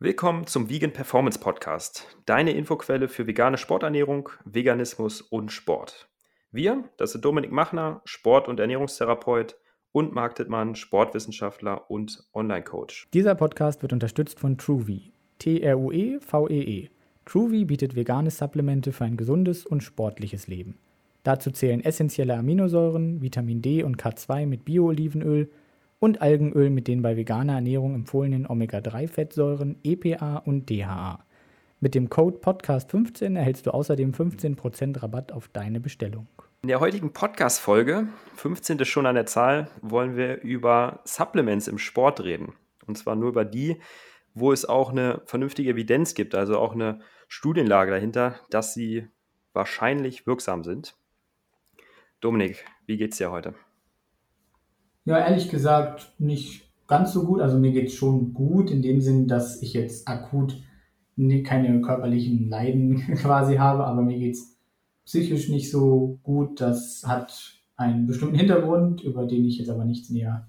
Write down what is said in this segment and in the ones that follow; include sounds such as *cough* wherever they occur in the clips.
Willkommen zum Vegan Performance Podcast, deine Infoquelle für vegane Sporternährung, Veganismus und Sport. Wir, das sind Dominik Machner, Sport- und Ernährungstherapeut und Marc Dittmann, Sportwissenschaftler und Online-Coach. Dieser Podcast wird unterstützt von TrueVie, T-R-U-E-V-E-E. -E. TrueVie bietet vegane Supplemente für ein gesundes und sportliches Leben. Dazu zählen essentielle Aminosäuren, Vitamin D und K2 mit Bio-Olivenöl – und Algenöl mit den bei veganer Ernährung empfohlenen Omega-3-Fettsäuren EPA und DHA. Mit dem Code Podcast15 erhältst du außerdem 15% Rabatt auf deine Bestellung. In der heutigen Podcast-Folge, 15. schon an der Zahl, wollen wir über Supplements im Sport reden. Und zwar nur über die, wo es auch eine vernünftige Evidenz gibt, also auch eine Studienlage dahinter, dass sie wahrscheinlich wirksam sind. Dominik, wie geht's dir heute? Ja, ehrlich gesagt nicht ganz so gut. Also mir geht es schon gut in dem Sinn, dass ich jetzt akut keine körperlichen Leiden *laughs* quasi habe, aber mir geht es psychisch nicht so gut. Das hat einen bestimmten Hintergrund, über den ich jetzt aber nichts näher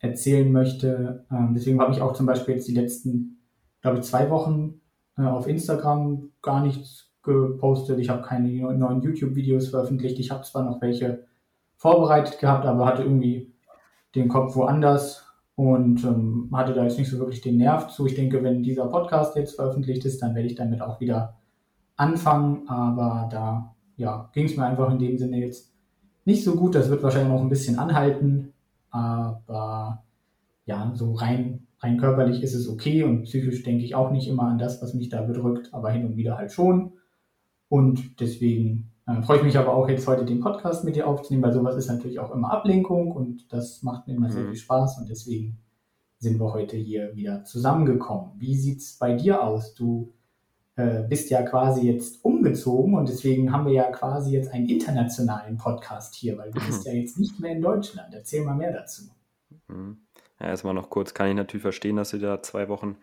erzählen möchte. Ähm, deswegen habe ich auch zum Beispiel jetzt die letzten, glaube ich, zwei Wochen äh, auf Instagram gar nichts gepostet. Ich habe keine neuen YouTube-Videos veröffentlicht. Ich habe zwar noch welche vorbereitet gehabt, aber hatte irgendwie den Kopf woanders und ähm, hatte da jetzt nicht so wirklich den Nerv zu. Ich denke, wenn dieser Podcast jetzt veröffentlicht ist, dann werde ich damit auch wieder anfangen. Aber da ja, ging es mir einfach in dem Sinne jetzt nicht so gut. Das wird wahrscheinlich noch ein bisschen anhalten. Aber ja, so rein, rein körperlich ist es okay und psychisch denke ich auch nicht immer an das, was mich da bedrückt, aber hin und wieder halt schon. Und deswegen äh, freue ich mich aber auch jetzt heute den Podcast mit dir aufzunehmen, weil sowas ist natürlich auch immer Ablenkung und das macht mir immer mhm. sehr viel Spaß und deswegen sind wir heute hier wieder zusammengekommen. Wie sieht es bei dir aus? Du äh, bist ja quasi jetzt umgezogen und deswegen haben wir ja quasi jetzt einen internationalen Podcast hier, weil du *laughs* bist ja jetzt nicht mehr in Deutschland. Erzähl mal mehr dazu. Mhm. Ja, erstmal noch kurz, kann ich natürlich verstehen, dass du da zwei Wochen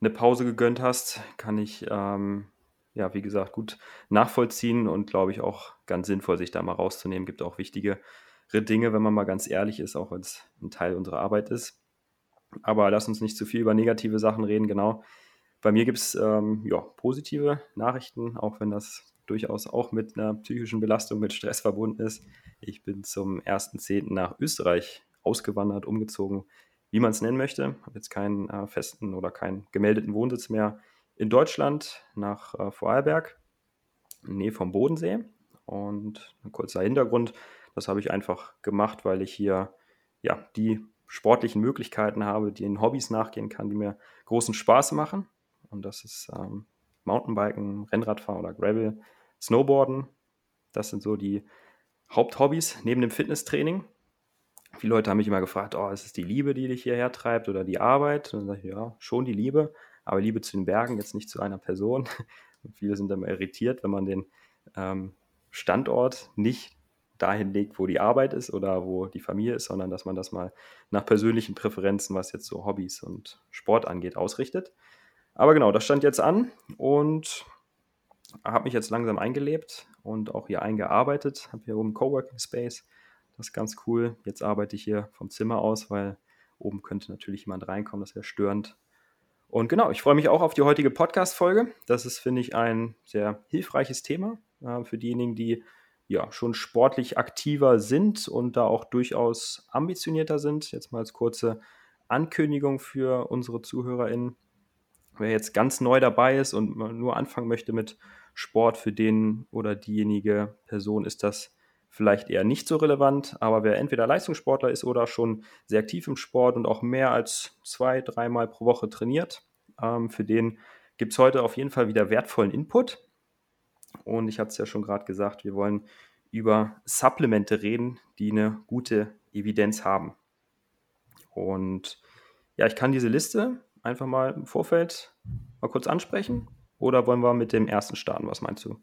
eine Pause gegönnt hast. Kann ich ähm, ja, wie gesagt, gut nachvollziehen und glaube ich auch ganz sinnvoll, sich da mal rauszunehmen. Gibt auch wichtigere Dinge, wenn man mal ganz ehrlich ist, auch wenn es ein Teil unserer Arbeit ist. Aber lass uns nicht zu viel über negative Sachen reden, genau. Bei mir gibt es ähm, ja, positive Nachrichten, auch wenn das durchaus auch mit einer psychischen Belastung, mit Stress verbunden ist. Ich bin zum 1.10. nach Österreich ausgewandert, umgezogen, wie man es nennen möchte. Habe jetzt keinen äh, festen oder keinen gemeldeten Wohnsitz mehr in Deutschland nach äh, Vorarlberg, in Nähe vom Bodensee. Und ein kurzer Hintergrund, das habe ich einfach gemacht, weil ich hier ja, die sportlichen Möglichkeiten habe, die in Hobbys nachgehen kann, die mir großen Spaß machen. Und das ist ähm, Mountainbiken, Rennradfahren oder Gravel, Snowboarden. Das sind so die Haupthobbys neben dem Fitnesstraining. Viele Leute haben mich immer gefragt, oh, ist es die Liebe, die dich hierher treibt oder die Arbeit? Und dann sage ich, ja, schon die Liebe aber Liebe zu den Bergen, jetzt nicht zu einer Person. *laughs* Und viele sind dann irritiert, wenn man den ähm, Standort nicht dahin legt, wo die Arbeit ist oder wo die Familie ist, sondern dass man das mal nach persönlichen Präferenzen, was jetzt so Hobbys und Sport angeht, ausrichtet. Aber genau, das stand jetzt an und habe mich jetzt langsam eingelebt und auch hier eingearbeitet. Habe hier oben Coworking Space. Das ist ganz cool. Jetzt arbeite ich hier vom Zimmer aus, weil oben könnte natürlich jemand reinkommen, das wäre störend. Und genau, ich freue mich auch auf die heutige Podcast-Folge. Das ist, finde ich, ein sehr hilfreiches Thema äh, für diejenigen, die ja schon sportlich aktiver sind und da auch durchaus ambitionierter sind. Jetzt mal als kurze Ankündigung für unsere ZuhörerInnen. Wer jetzt ganz neu dabei ist und nur anfangen möchte mit Sport, für den oder diejenige Person ist das vielleicht eher nicht so relevant, aber wer entweder Leistungssportler ist oder schon sehr aktiv im Sport und auch mehr als zwei, dreimal pro Woche trainiert, ähm, für den gibt es heute auf jeden Fall wieder wertvollen Input. Und ich hatte es ja schon gerade gesagt, wir wollen über Supplemente reden, die eine gute Evidenz haben. Und ja, ich kann diese Liste einfach mal im Vorfeld mal kurz ansprechen. Oder wollen wir mit dem ersten starten? Was meinst du?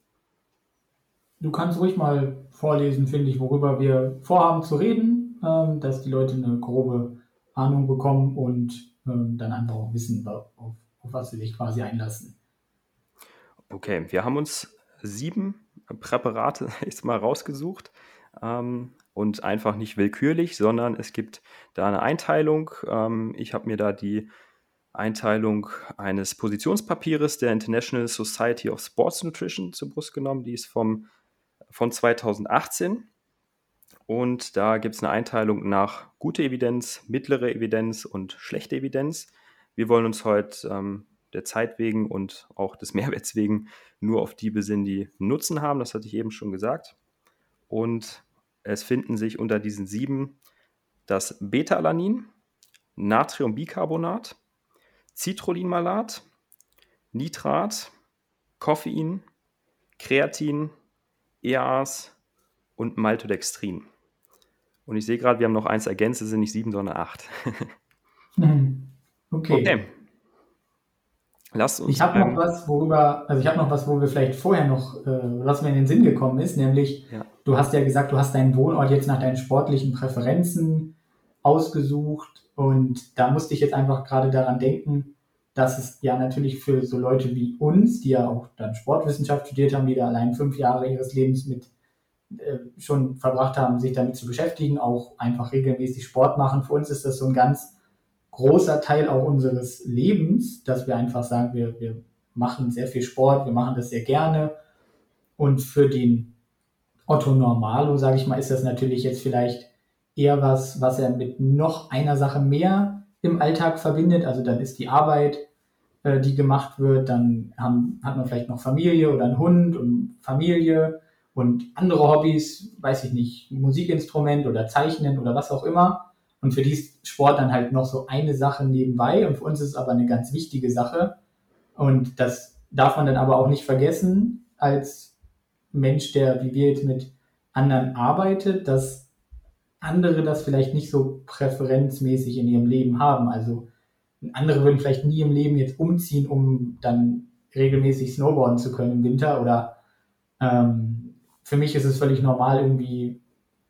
Du kannst ruhig mal vorlesen, finde ich, worüber wir vorhaben zu reden, ähm, dass die Leute eine grobe Ahnung bekommen und ähm, dann einfach auch wissen, auf, auf was sie sich quasi einlassen. Okay, wir haben uns sieben Präparate *laughs* jetzt mal rausgesucht ähm, und einfach nicht willkürlich, sondern es gibt da eine Einteilung. Ähm, ich habe mir da die Einteilung eines Positionspapiers der International Society of Sports Nutrition zur Brust genommen. Die ist vom, von 2018. Und da gibt es eine Einteilung nach gute Evidenz, mittlere Evidenz und schlechte Evidenz. Wir wollen uns heute ähm, der Zeit wegen und auch des *laughs* Mehrwerts wegen nur auf die besinnen, die Nutzen haben. Das hatte ich eben schon gesagt. Und es finden sich unter diesen sieben das Beta-Alanin, Natriumbicarbonat, Citrullinalat, Nitrat, Koffein, Kreatin, EAs und Maltodextrin. Und ich sehe gerade, wir haben noch eins ergänzt, es sind nicht sieben, sondern acht. *laughs* okay. okay. Lass uns. Ich habe noch was, worüber, also ich habe noch was, wo wir vielleicht vorher noch, äh, was mir in den Sinn gekommen ist, nämlich, ja. du hast ja gesagt, du hast deinen Wohnort jetzt nach deinen sportlichen Präferenzen ausgesucht und da musste ich jetzt einfach gerade daran denken, dass es ja natürlich für so Leute wie uns, die ja auch dann Sportwissenschaft studiert haben, die da allein fünf Jahre ihres Lebens mit äh, schon verbracht haben, sich damit zu beschäftigen, auch einfach regelmäßig Sport machen. Für uns ist das so ein ganz großer Teil auch unseres Lebens, dass wir einfach sagen, wir, wir machen sehr viel Sport, wir machen das sehr gerne. Und für den Otto Normalo, sage ich mal, ist das natürlich jetzt vielleicht eher was, was er mit noch einer Sache mehr im Alltag verbindet. Also dann ist die Arbeit, äh, die gemacht wird, dann haben, hat man vielleicht noch Familie oder einen Hund und Familie und andere Hobbys, weiß ich nicht, Musikinstrument oder Zeichnen oder was auch immer. Und für die ist Sport dann halt noch so eine Sache nebenbei. Und für uns ist es aber eine ganz wichtige Sache. Und das darf man dann aber auch nicht vergessen als Mensch, der wie wir jetzt mit anderen arbeitet, dass andere das vielleicht nicht so präferenzmäßig in ihrem Leben haben. Also andere würden vielleicht nie im Leben jetzt umziehen, um dann regelmäßig snowboarden zu können im Winter. Oder ähm, für mich ist es völlig normal, irgendwie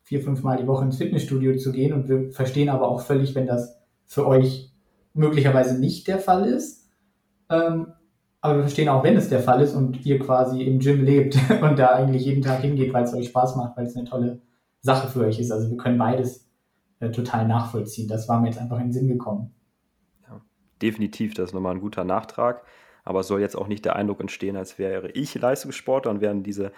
vier, fünf Mal die Woche ins Fitnessstudio zu gehen. Und wir verstehen aber auch völlig, wenn das für euch möglicherweise nicht der Fall ist. Ähm, aber wir verstehen auch, wenn es der Fall ist und ihr quasi im Gym lebt *laughs* und da eigentlich jeden Tag hingeht, weil es euch Spaß macht, weil es eine tolle Sache für euch ist. Also wir können beides äh, total nachvollziehen. Das war mir jetzt einfach in den Sinn gekommen. Definitiv, das ist nochmal ein guter Nachtrag. Aber es soll jetzt auch nicht der Eindruck entstehen, als wäre ich Leistungssportler und wären diese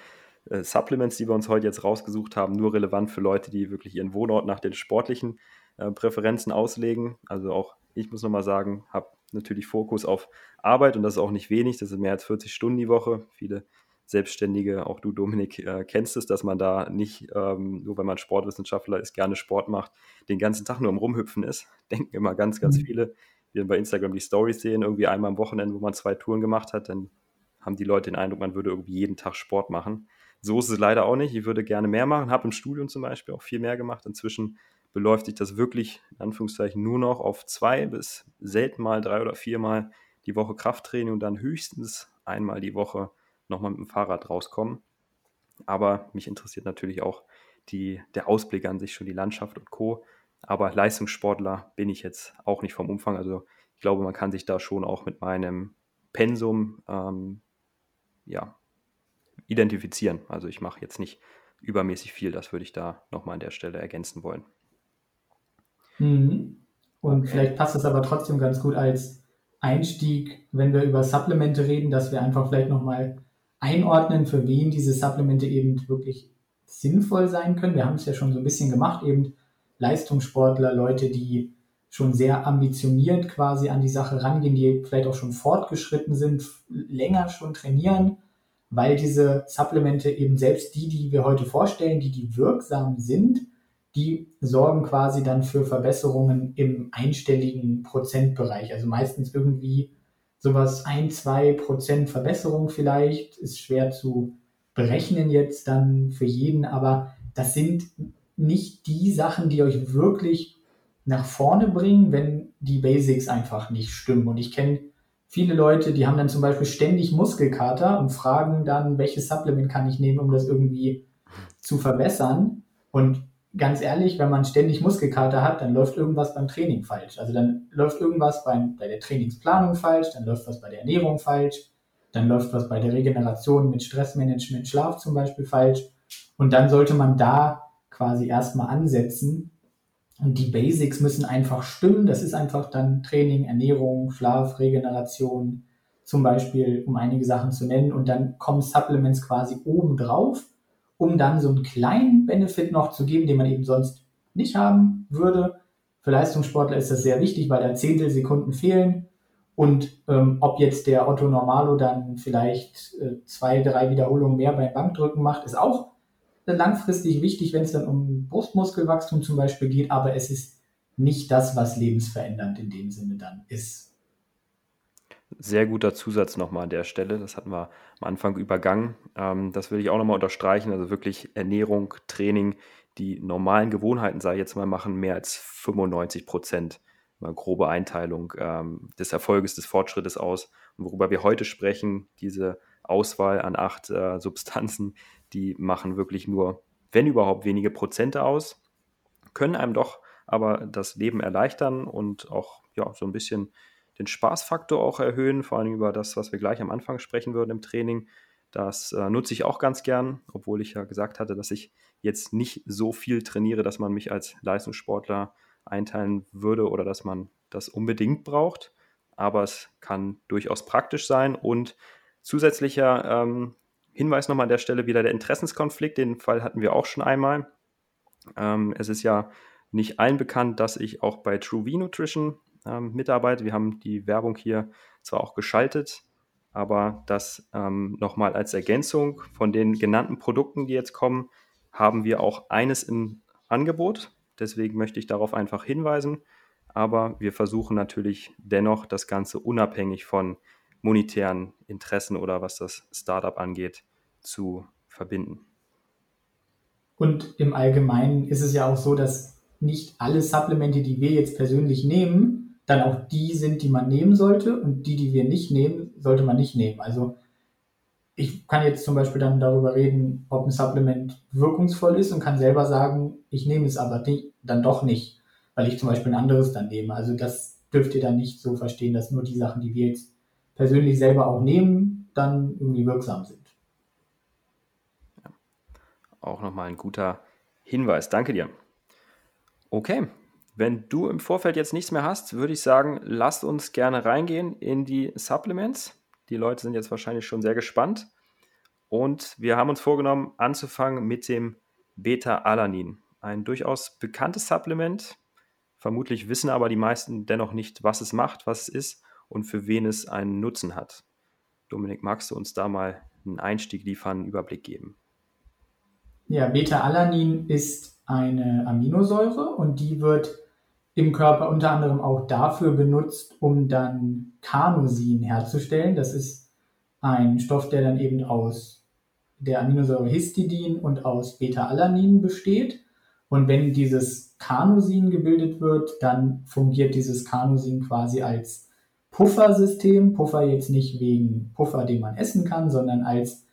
äh, Supplements, die wir uns heute jetzt rausgesucht haben, nur relevant für Leute, die wirklich ihren Wohnort nach den sportlichen äh, Präferenzen auslegen. Also auch ich muss nochmal sagen, habe natürlich Fokus auf Arbeit und das ist auch nicht wenig, das sind mehr als 40 Stunden die Woche. Viele Selbstständige, auch du Dominik, äh, kennst es, dass man da nicht, ähm, nur weil man Sportwissenschaftler ist, gerne Sport macht, den ganzen Tag nur am Rumhüpfen ist. *laughs* Denken immer ganz, ganz mhm. viele, dann bei Instagram die Stories sehen, irgendwie einmal am Wochenende, wo man zwei Touren gemacht hat, dann haben die Leute den Eindruck, man würde irgendwie jeden Tag Sport machen. So ist es leider auch nicht. Ich würde gerne mehr machen, habe im Studium zum Beispiel auch viel mehr gemacht. Inzwischen beläuft sich das wirklich in Anführungszeichen nur noch auf zwei bis selten mal drei oder viermal die Woche Krafttraining und dann höchstens einmal die Woche nochmal mit dem Fahrrad rauskommen. Aber mich interessiert natürlich auch die, der Ausblick an sich, schon die Landschaft und Co. Aber Leistungssportler bin ich jetzt auch nicht vom Umfang. Also ich glaube, man kann sich da schon auch mit meinem Pensum ähm, ja, identifizieren. Also ich mache jetzt nicht übermäßig viel, das würde ich da nochmal an der Stelle ergänzen wollen. Mhm. Und vielleicht passt es aber trotzdem ganz gut als Einstieg, wenn wir über Supplemente reden, dass wir einfach vielleicht nochmal einordnen, für wen diese Supplemente eben wirklich sinnvoll sein können. Wir haben es ja schon so ein bisschen gemacht, eben Leistungssportler, Leute, die schon sehr ambitioniert quasi an die Sache rangehen, die vielleicht auch schon fortgeschritten sind, länger schon trainieren weil diese Supplemente eben selbst die, die wir heute vorstellen, die, die wirksam sind, die sorgen quasi dann für Verbesserungen im einstelligen Prozentbereich. Also meistens irgendwie sowas ein, zwei Prozent Verbesserung vielleicht, ist schwer zu berechnen jetzt dann für jeden, aber das sind nicht die Sachen, die euch wirklich nach vorne bringen, wenn die Basics einfach nicht stimmen. Und ich kenne viele Leute, die haben dann zum Beispiel ständig Muskelkater und fragen dann, welches Supplement kann ich nehmen, um das irgendwie zu verbessern. Und ganz ehrlich, wenn man ständig Muskelkater hat, dann läuft irgendwas beim Training falsch. Also dann läuft irgendwas beim, bei der Trainingsplanung falsch, dann läuft was bei der Ernährung falsch, dann läuft was bei der Regeneration mit Stressmanagement, Schlaf zum Beispiel falsch. Und dann sollte man da quasi erstmal ansetzen Und die Basics müssen einfach stimmen. Das ist einfach dann Training, Ernährung, Schlaf, Regeneration, zum Beispiel, um einige Sachen zu nennen. Und dann kommen Supplements quasi oben drauf, um dann so einen kleinen Benefit noch zu geben, den man eben sonst nicht haben würde. Für Leistungssportler ist das sehr wichtig, weil da Zehntelsekunden fehlen. Und ähm, ob jetzt der Otto Normalo dann vielleicht äh, zwei, drei Wiederholungen mehr beim Bankdrücken macht, ist auch langfristig wichtig, wenn es dann um Brustmuskelwachstum zum Beispiel geht, aber es ist nicht das, was lebensverändernd in dem Sinne dann ist. Sehr guter Zusatz nochmal an der Stelle. Das hatten wir am Anfang übergangen. Ähm, das will ich auch nochmal unterstreichen. Also wirklich Ernährung, Training, die normalen Gewohnheiten, sage ich jetzt mal, machen mehr als 95 Prozent. Eine grobe Einteilung ähm, des Erfolges, des Fortschrittes aus. Und worüber wir heute sprechen, diese Auswahl an acht äh, Substanzen, die machen wirklich nur, wenn überhaupt, wenige Prozente aus, können einem doch aber das Leben erleichtern und auch ja, so ein bisschen den Spaßfaktor auch erhöhen, vor allem über das, was wir gleich am Anfang sprechen würden im Training. Das äh, nutze ich auch ganz gern, obwohl ich ja gesagt hatte, dass ich jetzt nicht so viel trainiere, dass man mich als Leistungssportler einteilen würde oder dass man das unbedingt braucht. Aber es kann durchaus praktisch sein und zusätzlicher ähm, Hinweis nochmal an der Stelle wieder der Interessenskonflikt. Den Fall hatten wir auch schon einmal. Ähm, es ist ja nicht allen bekannt, dass ich auch bei True Nutrition ähm, mitarbeite. Wir haben die Werbung hier zwar auch geschaltet, aber das ähm, nochmal als Ergänzung von den genannten Produkten, die jetzt kommen, haben wir auch eines im Angebot. Deswegen möchte ich darauf einfach hinweisen. Aber wir versuchen natürlich dennoch das Ganze unabhängig von monetären Interessen oder was das Startup angeht, zu verbinden. Und im Allgemeinen ist es ja auch so, dass nicht alle Supplemente, die wir jetzt persönlich nehmen, dann auch die sind, die man nehmen sollte und die, die wir nicht nehmen, sollte man nicht nehmen. Also ich kann jetzt zum Beispiel dann darüber reden, ob ein Supplement wirkungsvoll ist und kann selber sagen, ich nehme es aber die, dann doch nicht, weil ich zum Beispiel ein anderes dann nehme. Also das dürft ihr dann nicht so verstehen, dass nur die Sachen, die wir jetzt persönlich selber auch nehmen, dann irgendwie wirksam sind. Auch nochmal ein guter Hinweis. Danke dir. Okay, wenn du im Vorfeld jetzt nichts mehr hast, würde ich sagen, lasst uns gerne reingehen in die Supplements. Die Leute sind jetzt wahrscheinlich schon sehr gespannt. Und wir haben uns vorgenommen, anzufangen mit dem Beta-Alanin. Ein durchaus bekanntes Supplement. Vermutlich wissen aber die meisten dennoch nicht, was es macht, was es ist und für wen es einen Nutzen hat. Dominik, magst du uns da mal einen Einstieg liefern, einen Überblick geben? Ja, Beta-Alanin ist eine Aminosäure und die wird im Körper unter anderem auch dafür benutzt, um dann Carnosin herzustellen. Das ist ein Stoff, der dann eben aus der Aminosäure Histidin und aus Beta-Alanin besteht. Und wenn dieses Carnosin gebildet wird, dann fungiert dieses Carnosin quasi als Puffersystem. Puffer jetzt nicht wegen Puffer, den man essen kann, sondern als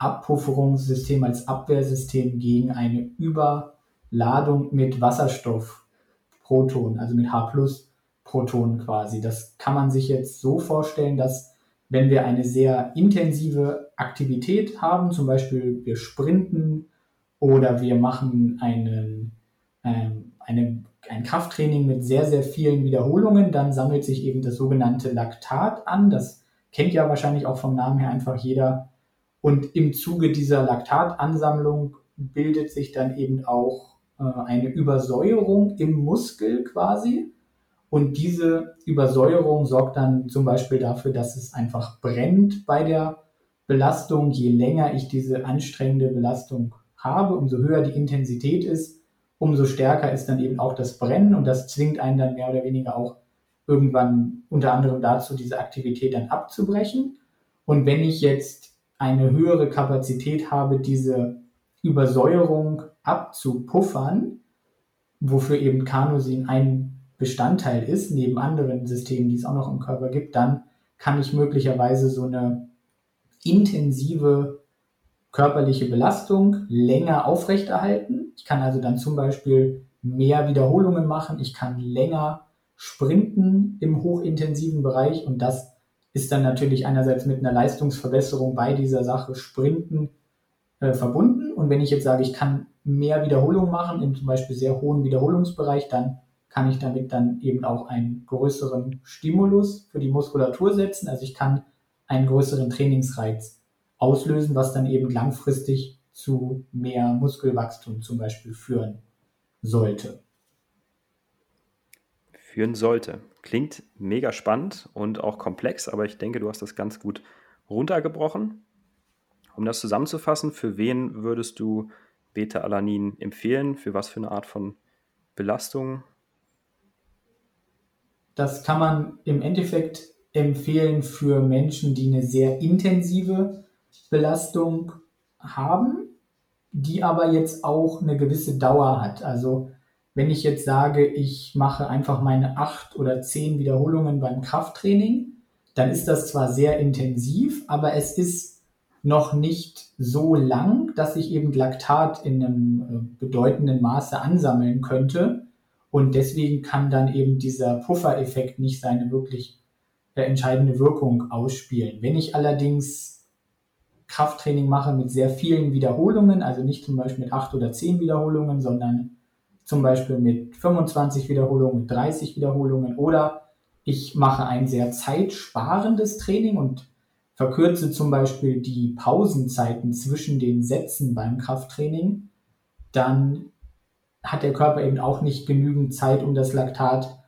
Abpufferungssystem, als Abwehrsystem gegen eine Überladung mit Wasserstoffprotonen, also mit H-Protonen quasi. Das kann man sich jetzt so vorstellen, dass wenn wir eine sehr intensive Aktivität haben, zum Beispiel wir sprinten oder wir machen einen, ähm, eine ein Krafttraining mit sehr, sehr vielen Wiederholungen, dann sammelt sich eben das sogenannte Laktat an. Das kennt ja wahrscheinlich auch vom Namen her einfach jeder. Und im Zuge dieser Laktatansammlung bildet sich dann eben auch äh, eine Übersäuerung im Muskel quasi. Und diese Übersäuerung sorgt dann zum Beispiel dafür, dass es einfach brennt bei der Belastung. Je länger ich diese anstrengende Belastung habe, umso höher die Intensität ist, umso stärker ist dann eben auch das Brennen und das zwingt einen dann mehr oder weniger auch irgendwann unter anderem dazu, diese Aktivität dann abzubrechen. Und wenn ich jetzt eine höhere Kapazität habe, diese Übersäuerung abzupuffern, wofür eben Carnosin ein Bestandteil ist, neben anderen Systemen, die es auch noch im Körper gibt, dann kann ich möglicherweise so eine intensive körperliche Belastung länger aufrechterhalten ich kann also dann zum Beispiel mehr Wiederholungen machen. Ich kann länger sprinten im hochintensiven Bereich und das ist dann natürlich einerseits mit einer Leistungsverbesserung bei dieser Sache Sprinten äh, verbunden. Und wenn ich jetzt sage, ich kann mehr Wiederholungen machen, in zum Beispiel sehr hohen Wiederholungsbereich, dann kann ich damit dann eben auch einen größeren Stimulus für die Muskulatur setzen. Also ich kann einen größeren Trainingsreiz auslösen, was dann eben langfristig zu mehr Muskelwachstum zum Beispiel führen sollte. Führen sollte. Klingt mega spannend und auch komplex, aber ich denke, du hast das ganz gut runtergebrochen. Um das zusammenzufassen, für wen würdest du Beta-Alanin empfehlen? Für was für eine Art von Belastung? Das kann man im Endeffekt empfehlen für Menschen, die eine sehr intensive Belastung haben, die aber jetzt auch eine gewisse Dauer hat. Also wenn ich jetzt sage, ich mache einfach meine acht oder zehn Wiederholungen beim Krafttraining, dann ist das zwar sehr intensiv, aber es ist noch nicht so lang, dass ich eben Laktat in einem äh, bedeutenden Maße ansammeln könnte. Und deswegen kann dann eben dieser Puffereffekt nicht seine wirklich äh, entscheidende Wirkung ausspielen. Wenn ich allerdings Krafttraining mache mit sehr vielen Wiederholungen, also nicht zum Beispiel mit acht oder zehn Wiederholungen, sondern zum Beispiel mit 25 Wiederholungen, mit 30 Wiederholungen oder ich mache ein sehr zeitsparendes Training und verkürze zum Beispiel die Pausenzeiten zwischen den Sätzen beim Krafttraining, dann hat der Körper eben auch nicht genügend Zeit, um das Laktat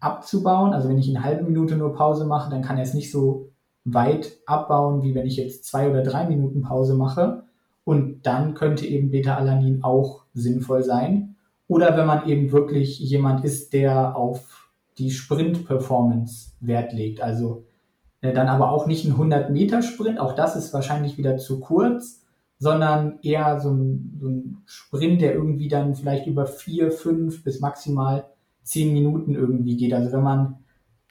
abzubauen. Also wenn ich eine halbe Minute nur Pause mache, dann kann er es nicht so weit abbauen, wie wenn ich jetzt zwei oder drei Minuten Pause mache. Und dann könnte eben Beta-Alanin auch sinnvoll sein. Oder wenn man eben wirklich jemand ist, der auf die Sprint-Performance Wert legt. Also äh, dann aber auch nicht ein 100-Meter-Sprint, auch das ist wahrscheinlich wieder zu kurz, sondern eher so ein, so ein Sprint, der irgendwie dann vielleicht über vier, fünf bis maximal zehn Minuten irgendwie geht. Also wenn man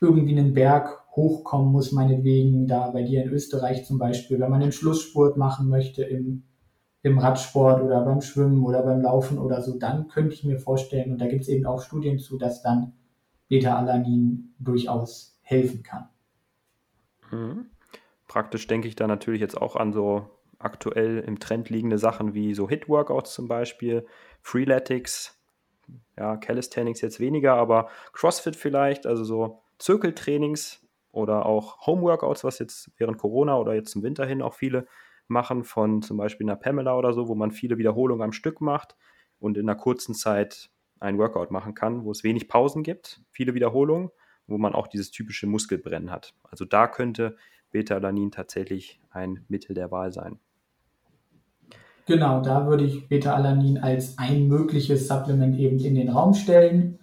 irgendwie einen Berg hochkommen muss, meinetwegen da bei dir in Österreich zum Beispiel, wenn man den Schlussspurt machen möchte im, im Radsport oder beim Schwimmen oder beim Laufen oder so, dann könnte ich mir vorstellen, und da gibt es eben auch Studien zu, dass dann Beta-Alanin durchaus helfen kann. Mhm. Praktisch denke ich da natürlich jetzt auch an so aktuell im Trend liegende Sachen wie so Hit-Workouts zum Beispiel, Freeletics, ja, Calisthenics jetzt weniger, aber CrossFit vielleicht, also so Zirkeltrainings oder auch Homeworkouts, was jetzt während Corona oder jetzt zum Winter hin auch viele machen, von zum Beispiel einer Pamela oder so, wo man viele Wiederholungen am Stück macht und in einer kurzen Zeit ein Workout machen kann, wo es wenig Pausen gibt, viele Wiederholungen, wo man auch dieses typische Muskelbrennen hat. Also da könnte Beta-Alanin tatsächlich ein Mittel der Wahl sein. Genau, da würde ich Beta-Alanin als ein mögliches Supplement eben in den Raum stellen.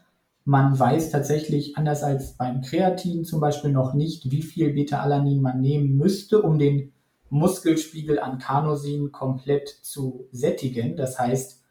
Man weiß tatsächlich, anders als beim Kreatin zum Beispiel, noch nicht, wie viel Beta-Alanin man nehmen müsste, um den Muskelspiegel an Carnosin komplett zu sättigen. Das heißt,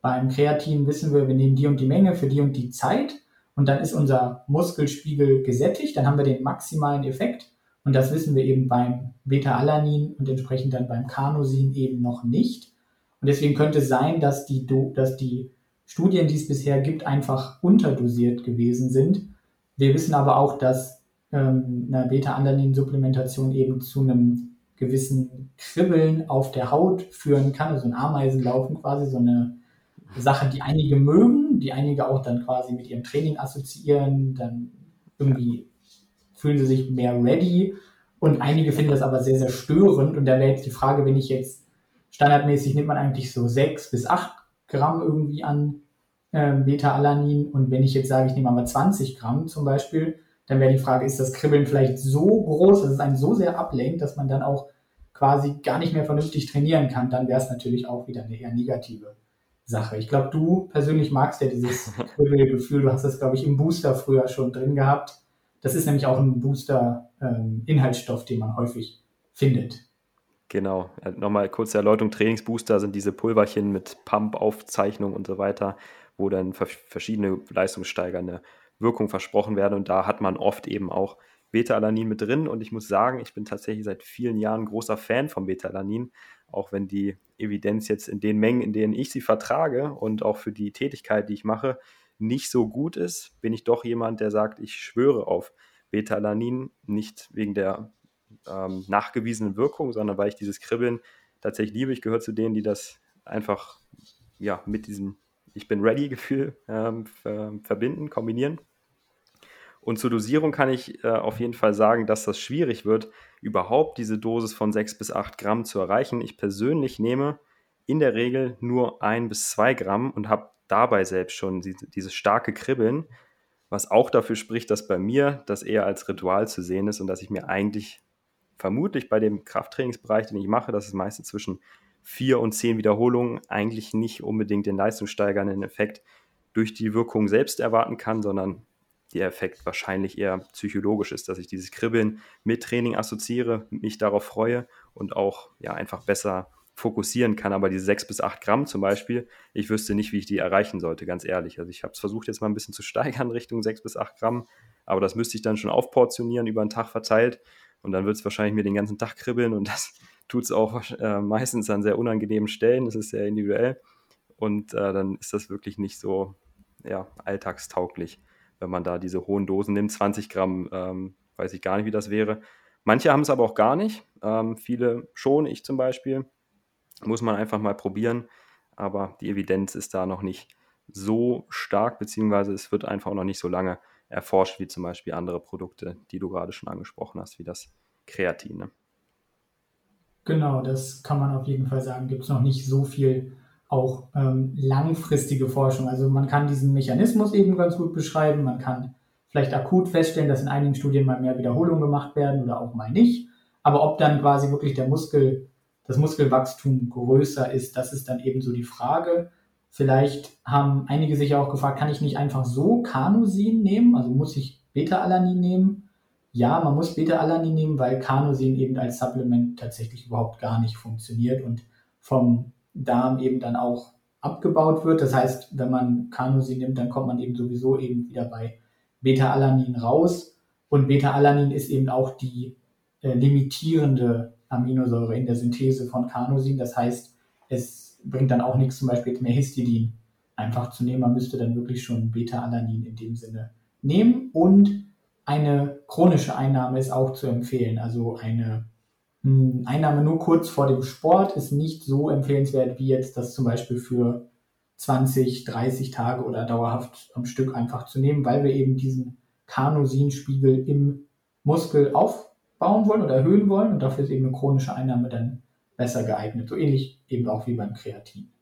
beim Kreatin wissen wir, wir nehmen die und die Menge für die und die Zeit und dann ist unser Muskelspiegel gesättigt, dann haben wir den maximalen Effekt und das wissen wir eben beim Beta-Alanin und entsprechend dann beim Carnosin eben noch nicht. Und deswegen könnte es sein, dass die, dass die Studien, die es bisher gibt, einfach unterdosiert gewesen sind. Wir wissen aber auch, dass ähm, eine Beta-Alanin-Supplementation eben zu einem gewissen Kribbeln auf der Haut führen kann, also ein Ameisenlaufen quasi, so eine Sache, die einige mögen, die einige auch dann quasi mit ihrem Training assoziieren, dann irgendwie fühlen sie sich mehr ready. Und einige finden das aber sehr, sehr störend. Und da wäre jetzt die Frage, wenn ich jetzt standardmäßig nimmt man eigentlich so sechs bis acht Gramm irgendwie an äh, Beta-Alanin. Und wenn ich jetzt sage, ich nehme aber 20 Gramm zum Beispiel, dann wäre die Frage, ist das Kribbeln vielleicht so groß, dass es einen so sehr ablenkt, dass man dann auch quasi gar nicht mehr vernünftig trainieren kann, dann wäre es natürlich auch wieder eine eher negative Sache. Ich glaube, du persönlich magst ja dieses *laughs* Gefühl. Du hast das, glaube ich, im Booster früher schon drin gehabt. Das ist nämlich auch ein Booster-Inhaltsstoff, ähm, den man häufig findet. Genau. Nochmal kurze Erläuterung: Trainingsbooster sind diese Pulverchen mit Pump-Aufzeichnung und so weiter, wo dann verschiedene leistungssteigernde Wirkungen versprochen werden. Und da hat man oft eben auch Beta-Alanin mit drin. Und ich muss sagen, ich bin tatsächlich seit vielen Jahren großer Fan von Beta-Alanin, auch wenn die Evidenz jetzt in den Mengen, in denen ich sie vertrage und auch für die Tätigkeit, die ich mache, nicht so gut ist, bin ich doch jemand, der sagt, ich schwöre auf Beta-Alanin, nicht wegen der ähm, nachgewiesenen Wirkung, sondern weil ich dieses Kribbeln tatsächlich liebe. Ich gehöre zu denen, die das einfach ja, mit diesem Ich bin ready Gefühl ähm, verbinden, kombinieren. Und zur Dosierung kann ich äh, auf jeden Fall sagen, dass das schwierig wird, überhaupt diese Dosis von 6 bis 8 Gramm zu erreichen. Ich persönlich nehme in der Regel nur 1 bis 2 Gramm und habe dabei selbst schon die, dieses starke Kribbeln, was auch dafür spricht, dass bei mir das eher als Ritual zu sehen ist und dass ich mir eigentlich vermutlich bei dem Krafttrainingsbereich, den ich mache, das ist meistens zwischen 4 und 10 Wiederholungen, eigentlich nicht unbedingt den leistungssteigernden Effekt durch die Wirkung selbst erwarten kann, sondern der Effekt wahrscheinlich eher psychologisch ist, dass ich dieses Kribbeln mit Training assoziiere, mich darauf freue und auch ja einfach besser fokussieren kann. Aber diese sechs bis acht Gramm zum Beispiel, ich wüsste nicht, wie ich die erreichen sollte, ganz ehrlich. Also ich habe es versucht jetzt mal ein bisschen zu *laughs* steigern Richtung sechs bis acht Gramm, aber das müsste ich dann schon aufportionieren über einen Tag verteilt und dann wird es wahrscheinlich mir den ganzen Tag kribbeln und das *laughs* tut es auch äh, meistens an sehr unangenehmen Stellen. Das ist sehr individuell und äh, dann ist das wirklich nicht so ja, alltagstauglich wenn man da diese hohen Dosen nimmt. 20 Gramm, ähm, weiß ich gar nicht, wie das wäre. Manche haben es aber auch gar nicht. Ähm, viele schon, ich zum Beispiel. Muss man einfach mal probieren. Aber die Evidenz ist da noch nicht so stark, beziehungsweise es wird einfach noch nicht so lange erforscht, wie zum Beispiel andere Produkte, die du gerade schon angesprochen hast, wie das Kreatin. Ne? Genau, das kann man auf jeden Fall sagen. Gibt es noch nicht so viel auch ähm, langfristige Forschung. Also man kann diesen Mechanismus eben ganz gut beschreiben. Man kann vielleicht akut feststellen, dass in einigen Studien mal mehr Wiederholungen gemacht werden oder auch mal nicht. Aber ob dann quasi wirklich der Muskel, das Muskelwachstum größer ist, das ist dann eben so die Frage. Vielleicht haben einige sich auch gefragt, kann ich nicht einfach so Carnosin nehmen? Also muss ich Beta-Alanin nehmen? Ja, man muss Beta-Alanin nehmen, weil Carnosin eben als Supplement tatsächlich überhaupt gar nicht funktioniert und vom Darm eben dann auch abgebaut wird. Das heißt, wenn man Carnosin nimmt, dann kommt man eben sowieso eben wieder bei Beta-Alanin raus. Und Beta-Alanin ist eben auch die äh, limitierende Aminosäure in der Synthese von Carnosin. Das heißt, es bringt dann auch nichts, zum Beispiel mehr Histidin einfach zu nehmen. Man müsste dann wirklich schon Beta-Alanin in dem Sinne nehmen. Und eine chronische Einnahme ist auch zu empfehlen. Also eine Einnahme nur kurz vor dem Sport ist nicht so empfehlenswert, wie jetzt das zum Beispiel für 20, 30 Tage oder dauerhaft am Stück einfach zu nehmen, weil wir eben diesen Carnosinspiegel im Muskel aufbauen wollen oder erhöhen wollen und dafür ist eben eine chronische Einnahme dann besser geeignet. So ähnlich eben auch wie beim Kreatin.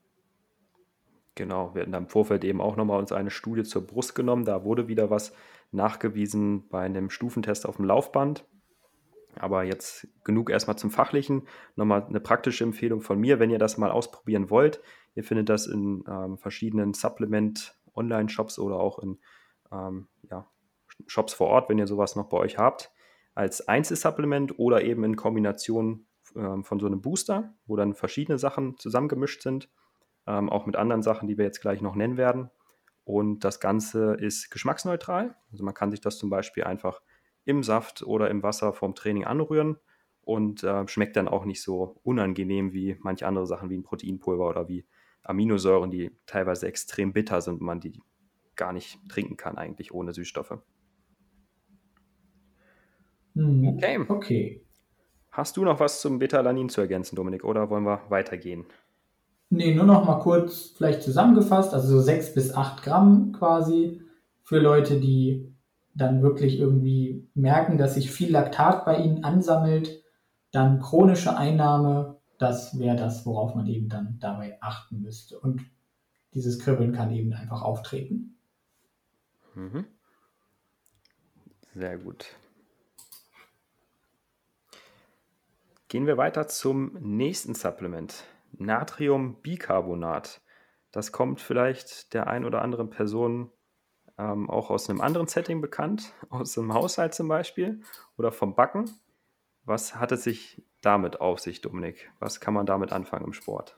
Genau, wir hatten im Vorfeld eben auch nochmal uns eine Studie zur Brust genommen. Da wurde wieder was nachgewiesen bei einem Stufentest auf dem Laufband. Aber jetzt genug erstmal zum Fachlichen. Nochmal eine praktische Empfehlung von mir, wenn ihr das mal ausprobieren wollt. Ihr findet das in ähm, verschiedenen Supplement-Online-Shops oder auch in ähm, ja, Shops vor Ort, wenn ihr sowas noch bei euch habt. Als Einzelsupplement oder eben in Kombination ähm, von so einem Booster, wo dann verschiedene Sachen zusammengemischt sind. Ähm, auch mit anderen Sachen, die wir jetzt gleich noch nennen werden. Und das Ganze ist geschmacksneutral. Also man kann sich das zum Beispiel einfach im Saft oder im Wasser vom Training anrühren und äh, schmeckt dann auch nicht so unangenehm wie manche andere Sachen wie ein Proteinpulver oder wie Aminosäuren, die teilweise extrem bitter sind und man die gar nicht trinken kann eigentlich ohne Süßstoffe. Hm, okay. okay. Hast du noch was zum Betalanin zu ergänzen, Dominik, oder wollen wir weitergehen? Nee, nur noch mal kurz vielleicht zusammengefasst, also so 6 bis 8 Gramm quasi für Leute, die dann wirklich irgendwie merken, dass sich viel Laktat bei ihnen ansammelt, dann chronische Einnahme, das wäre das, worauf man eben dann dabei achten müsste. Und dieses Kribbeln kann eben einfach auftreten. Mhm. Sehr gut. Gehen wir weiter zum nächsten Supplement. Natriumbicarbonat. Das kommt vielleicht der ein oder anderen Person ähm, auch aus einem anderen Setting bekannt, *laughs* aus einem Haushalt zum Beispiel oder vom Backen. Was hat es sich damit auf sich, Dominik? Was kann man damit anfangen im Sport?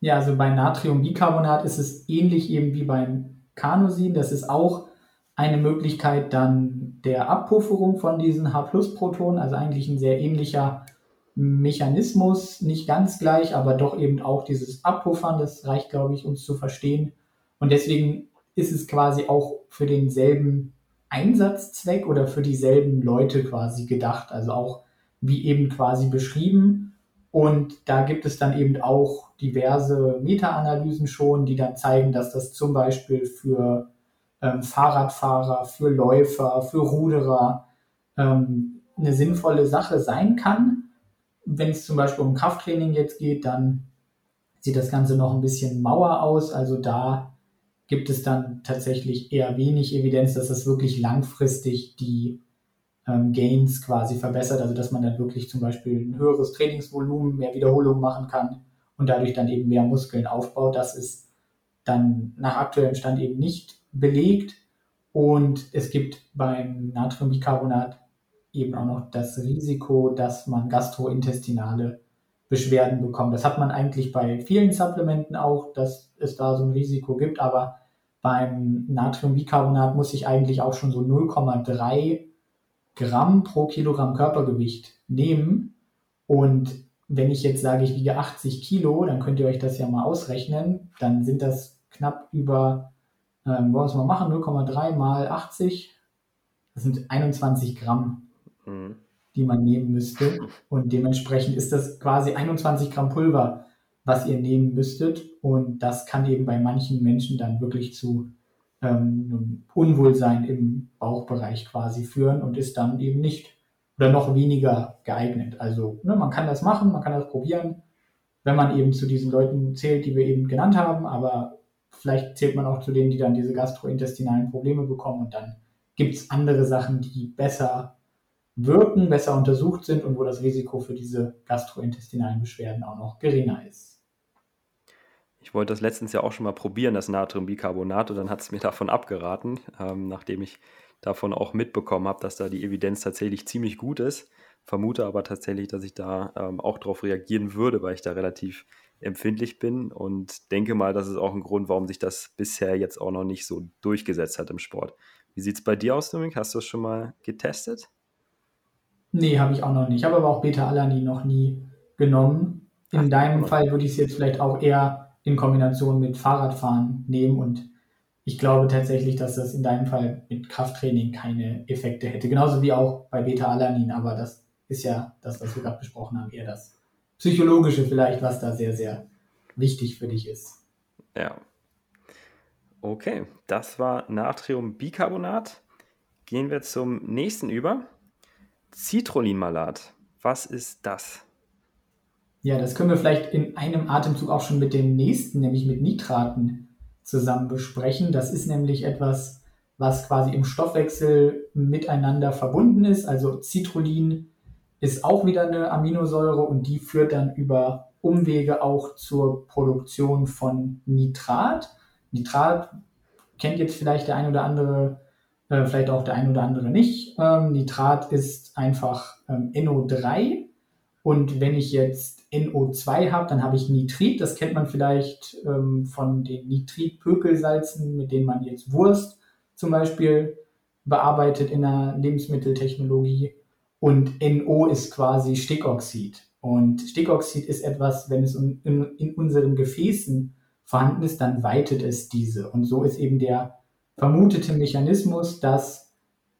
Ja, also bei Natriumbicarbonat ist es ähnlich eben wie beim Carnosin. Das ist auch eine Möglichkeit dann der Abpufferung von diesen H-Protonen, also eigentlich ein sehr ähnlicher Mechanismus, nicht ganz gleich, aber doch eben auch dieses Abpuffern, das reicht, glaube ich, uns zu verstehen. Und deswegen ist es quasi auch für denselben Einsatzzweck oder für dieselben Leute quasi gedacht. Also auch wie eben quasi beschrieben. Und da gibt es dann eben auch diverse Meta-Analysen schon, die dann zeigen, dass das zum Beispiel für ähm, Fahrradfahrer, für Läufer, für Ruderer ähm, eine sinnvolle Sache sein kann. Wenn es zum Beispiel um Krafttraining jetzt geht, dann sieht das Ganze noch ein bisschen mauer aus. Also da gibt es dann tatsächlich eher wenig Evidenz, dass das wirklich langfristig die ähm, Gains quasi verbessert. Also dass man dann wirklich zum Beispiel ein höheres Trainingsvolumen, mehr Wiederholungen machen kann und dadurch dann eben mehr Muskeln aufbaut. Das ist dann nach aktuellem Stand eben nicht belegt. Und es gibt beim Natriumbicarbonat eben auch noch das Risiko, dass man gastrointestinale Beschwerden bekommt. Das hat man eigentlich bei vielen Supplementen auch, dass es da so ein Risiko gibt, aber beim Natriumbicarbonat muss ich eigentlich auch schon so 0,3 Gramm pro Kilogramm Körpergewicht nehmen. Und wenn ich jetzt sage, ich wiege 80 Kilo, dann könnt ihr euch das ja mal ausrechnen. Dann sind das knapp über, ähm, wollen wir es mal machen, 0,3 mal 80. Das sind 21 Gramm, mhm. Die man nehmen müsste. Und dementsprechend ist das quasi 21 Gramm Pulver, was ihr nehmen müsstet. Und das kann eben bei manchen Menschen dann wirklich zu ähm, Unwohlsein im Bauchbereich quasi führen und ist dann eben nicht oder noch weniger geeignet. Also ne, man kann das machen, man kann das probieren, wenn man eben zu diesen Leuten zählt, die wir eben genannt haben, aber vielleicht zählt man auch zu denen, die dann diese gastrointestinalen Probleme bekommen und dann gibt es andere Sachen, die besser wirken, besser untersucht sind und wo das Risiko für diese gastrointestinalen Beschwerden auch noch geringer ist. Ich wollte das letztens ja auch schon mal probieren, das Natriumbicarbonat, und dann hat es mir davon abgeraten, ähm, nachdem ich davon auch mitbekommen habe, dass da die Evidenz tatsächlich ziemlich gut ist. Vermute aber tatsächlich, dass ich da ähm, auch darauf reagieren würde, weil ich da relativ empfindlich bin und denke mal, das ist auch ein Grund, warum sich das bisher jetzt auch noch nicht so durchgesetzt hat im Sport. Wie sieht es bei dir aus, Dominik? Hast du es schon mal getestet? Nee, habe ich auch noch nicht. Ich habe aber auch Beta-Alanin noch nie genommen. In Ach, deinem Fall würde ich es jetzt vielleicht auch eher in Kombination mit Fahrradfahren nehmen. Und ich glaube tatsächlich, dass das in deinem Fall mit Krafttraining keine Effekte hätte. Genauso wie auch bei Beta-Alanin. Aber das ist ja das, was wir gerade besprochen haben, eher das Psychologische vielleicht, was da sehr, sehr wichtig für dich ist. Ja. Okay, das war Natriumbicarbonat. Gehen wir zum nächsten über. Citrulinmalat. Was ist das? Ja, das können wir vielleicht in einem Atemzug auch schon mit dem nächsten, nämlich mit Nitraten zusammen besprechen. Das ist nämlich etwas, was quasi im Stoffwechsel miteinander verbunden ist. Also Citrullin ist auch wieder eine Aminosäure und die führt dann über Umwege auch zur Produktion von Nitrat. Nitrat kennt jetzt vielleicht der ein oder andere, äh, vielleicht auch der ein oder andere nicht. Ähm, Nitrat ist einfach ähm, NO3 und wenn ich jetzt NO2 habe, dann habe ich Nitrit. Das kennt man vielleicht ähm, von den Nitritpökelsalzen, mit denen man jetzt Wurst zum Beispiel bearbeitet in der Lebensmitteltechnologie. Und NO ist quasi Stickoxid. Und Stickoxid ist etwas, wenn es in, in, in unseren Gefäßen vorhanden ist, dann weitet es diese. Und so ist eben der vermutete Mechanismus, dass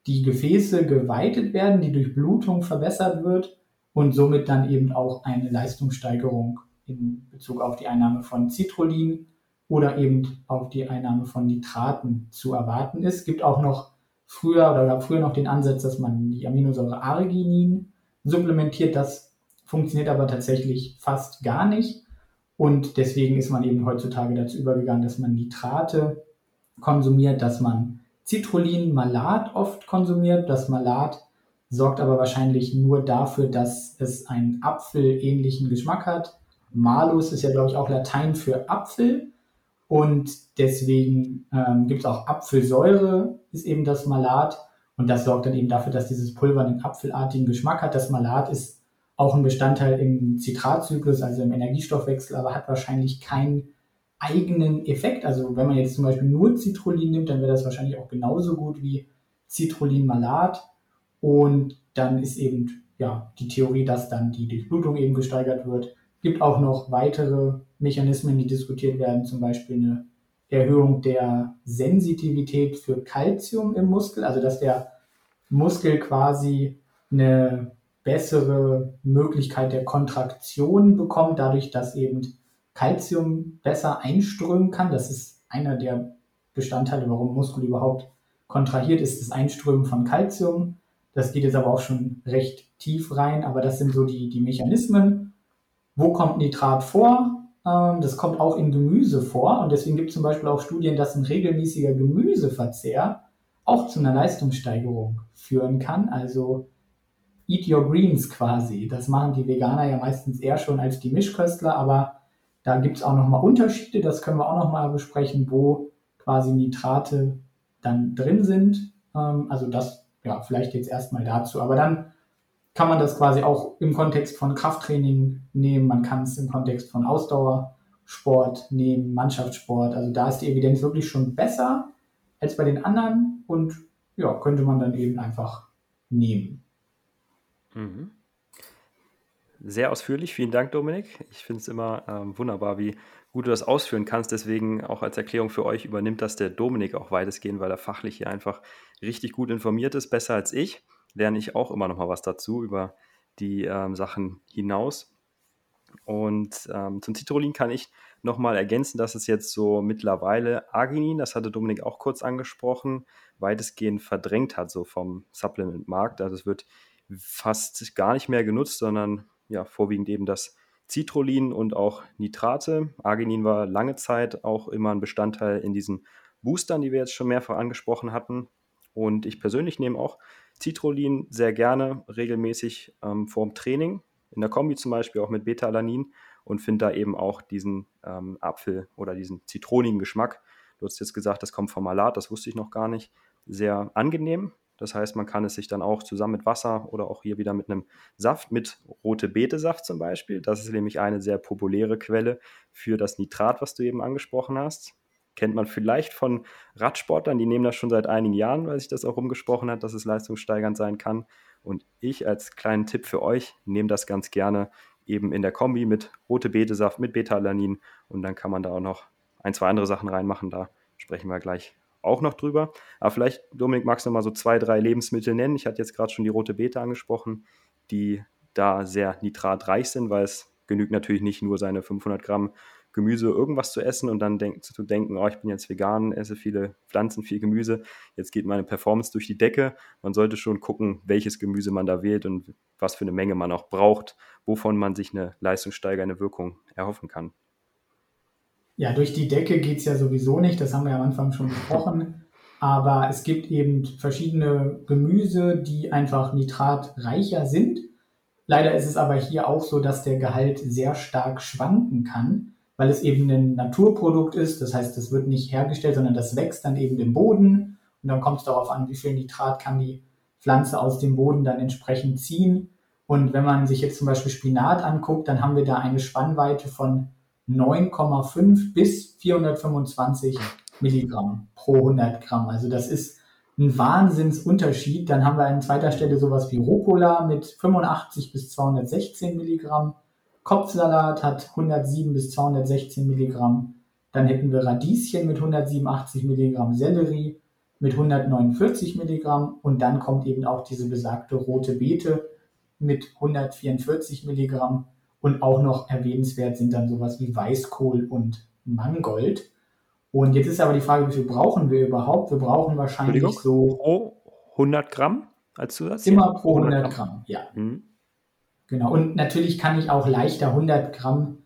die Gefäße geweitet werden, die Durchblutung verbessert wird und somit dann eben auch eine Leistungssteigerung in Bezug auf die Einnahme von Citrullin oder eben auf die Einnahme von Nitraten zu erwarten ist. Es gibt auch noch früher oder gab früher noch den Ansatz, dass man die Aminosäure Arginin supplementiert. Das funktioniert aber tatsächlich fast gar nicht. Und deswegen ist man eben heutzutage dazu übergegangen, dass man Nitrate konsumiert, dass man Citrullin, Malat oft konsumiert. Das Malat sorgt aber wahrscheinlich nur dafür, dass es einen apfelähnlichen Geschmack hat. Malus ist ja, glaube ich, auch Latein für Apfel. Und deswegen ähm, gibt es auch Apfelsäure, ist eben das Malat. Und das sorgt dann eben dafür, dass dieses Pulver einen apfelartigen Geschmack hat. Das Malat ist auch ein Bestandteil im Zitratzyklus, also im Energiestoffwechsel, aber hat wahrscheinlich keinen eigenen Effekt. Also wenn man jetzt zum Beispiel nur Citrullin nimmt, dann wäre das wahrscheinlich auch genauso gut wie Citrullin-Malat. Und dann ist eben ja die Theorie, dass dann die Durchblutung eben gesteigert wird. Gibt auch noch weitere Mechanismen, die diskutiert werden, zum Beispiel eine Erhöhung der Sensitivität für Kalzium im Muskel, also dass der Muskel quasi eine bessere Möglichkeit der Kontraktion bekommt, dadurch, dass eben Calcium besser einströmen kann. Das ist einer der Bestandteile, warum Muskel überhaupt kontrahiert ist, das Einströmen von Calcium. Das geht jetzt aber auch schon recht tief rein, aber das sind so die, die Mechanismen. Wo kommt Nitrat vor? Ähm, das kommt auch in Gemüse vor und deswegen gibt es zum Beispiel auch Studien, dass ein regelmäßiger Gemüseverzehr auch zu einer Leistungssteigerung führen kann. Also Eat Your Greens quasi. Das machen die Veganer ja meistens eher schon als die Mischköstler, aber da gibt es auch nochmal Unterschiede, das können wir auch nochmal besprechen, wo quasi Nitrate dann drin sind. Ähm, also das, ja, vielleicht jetzt erstmal dazu. Aber dann kann man das quasi auch im Kontext von Krafttraining nehmen, man kann es im Kontext von Ausdauersport nehmen, Mannschaftssport. Also da ist die Evidenz wirklich schon besser als bei den anderen und ja, könnte man dann eben einfach nehmen. Mhm. Sehr ausführlich. Vielen Dank, Dominik. Ich finde es immer ähm, wunderbar, wie gut du das ausführen kannst. Deswegen auch als Erklärung für euch übernimmt das der Dominik auch weitestgehend, weil er fachlich hier einfach richtig gut informiert ist, besser als ich. Lerne ich auch immer noch mal was dazu über die ähm, Sachen hinaus. Und ähm, zum Citrullin kann ich noch mal ergänzen, dass es jetzt so mittlerweile Arginin, das hatte Dominik auch kurz angesprochen, weitestgehend verdrängt hat, so vom Supplement-Markt. Also es wird fast gar nicht mehr genutzt, sondern ja, vorwiegend eben das Citrullin und auch Nitrate. Arginin war lange Zeit auch immer ein Bestandteil in diesen Boostern, die wir jetzt schon mehrfach angesprochen hatten. Und ich persönlich nehme auch Citrullin sehr gerne regelmäßig ähm, vorm Training, in der Kombi zum Beispiel auch mit Beta-Alanin und finde da eben auch diesen ähm, Apfel oder diesen zitronigen Geschmack. Du hast jetzt gesagt, das kommt vom Malat, das wusste ich noch gar nicht. Sehr angenehm. Das heißt, man kann es sich dann auch zusammen mit Wasser oder auch hier wieder mit einem Saft, mit rote Beete-Saft zum Beispiel. Das ist nämlich eine sehr populäre Quelle für das Nitrat, was du eben angesprochen hast. Kennt man vielleicht von Radsportlern, die nehmen das schon seit einigen Jahren, weil sich das auch rumgesprochen hat, dass es leistungssteigernd sein kann. Und ich als kleinen Tipp für euch nehme das ganz gerne eben in der Kombi mit rote Beete-Saft, mit Beta-Alanin und dann kann man da auch noch ein, zwei andere Sachen reinmachen. Da sprechen wir gleich auch noch drüber. Aber vielleicht, Dominik, magst du mal so zwei, drei Lebensmittel nennen? Ich hatte jetzt gerade schon die rote Beete angesprochen, die da sehr nitratreich sind, weil es genügt natürlich nicht nur seine 500 Gramm Gemüse irgendwas zu essen und dann denk, zu denken, oh, ich bin jetzt vegan, esse viele Pflanzen, viel Gemüse, jetzt geht meine Performance durch die Decke. Man sollte schon gucken, welches Gemüse man da wählt und was für eine Menge man auch braucht, wovon man sich eine leistungssteigernde Wirkung erhoffen kann. Ja, durch die Decke geht es ja sowieso nicht, das haben wir am Anfang schon besprochen. Aber es gibt eben verschiedene Gemüse, die einfach nitratreicher sind. Leider ist es aber hier auch so, dass der Gehalt sehr stark schwanken kann, weil es eben ein Naturprodukt ist. Das heißt, es wird nicht hergestellt, sondern das wächst dann eben im Boden. Und dann kommt es darauf an, wie viel Nitrat kann die Pflanze aus dem Boden dann entsprechend ziehen. Und wenn man sich jetzt zum Beispiel Spinat anguckt, dann haben wir da eine Spannweite von 9,5 bis 425 Milligramm pro 100 Gramm. Also das ist ein Wahnsinnsunterschied. Dann haben wir an zweiter Stelle sowas wie Rucola mit 85 bis 216 Milligramm. Kopfsalat hat 107 bis 216 Milligramm. Dann hätten wir Radieschen mit 187 Milligramm, Sellerie mit 149 Milligramm und dann kommt eben auch diese besagte rote Beete mit 144 Milligramm und auch noch erwähnenswert sind dann sowas wie Weißkohl und Mangold. Und jetzt ist aber die Frage, wie viel brauchen wir überhaupt? Wir brauchen wahrscheinlich so. Pro 100 Gramm als Zusatz? Immer pro 100 Gramm, ja. Mhm. Genau. Und natürlich kann ich auch leichter 100 Gramm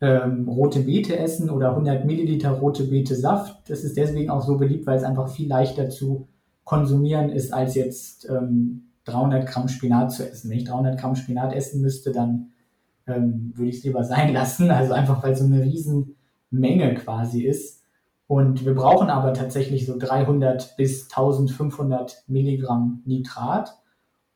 ähm, rote Beete essen oder 100 Milliliter rote Beete Saft. Das ist deswegen auch so beliebt, weil es einfach viel leichter zu konsumieren ist, als jetzt ähm, 300 Gramm Spinat zu essen. Wenn ich 300 Gramm Spinat essen müsste, dann ähm, würde ich es lieber sein lassen. Also einfach, weil so eine Riesenmenge quasi ist. Und wir brauchen aber tatsächlich so 300 bis 1500 Milligramm Nitrat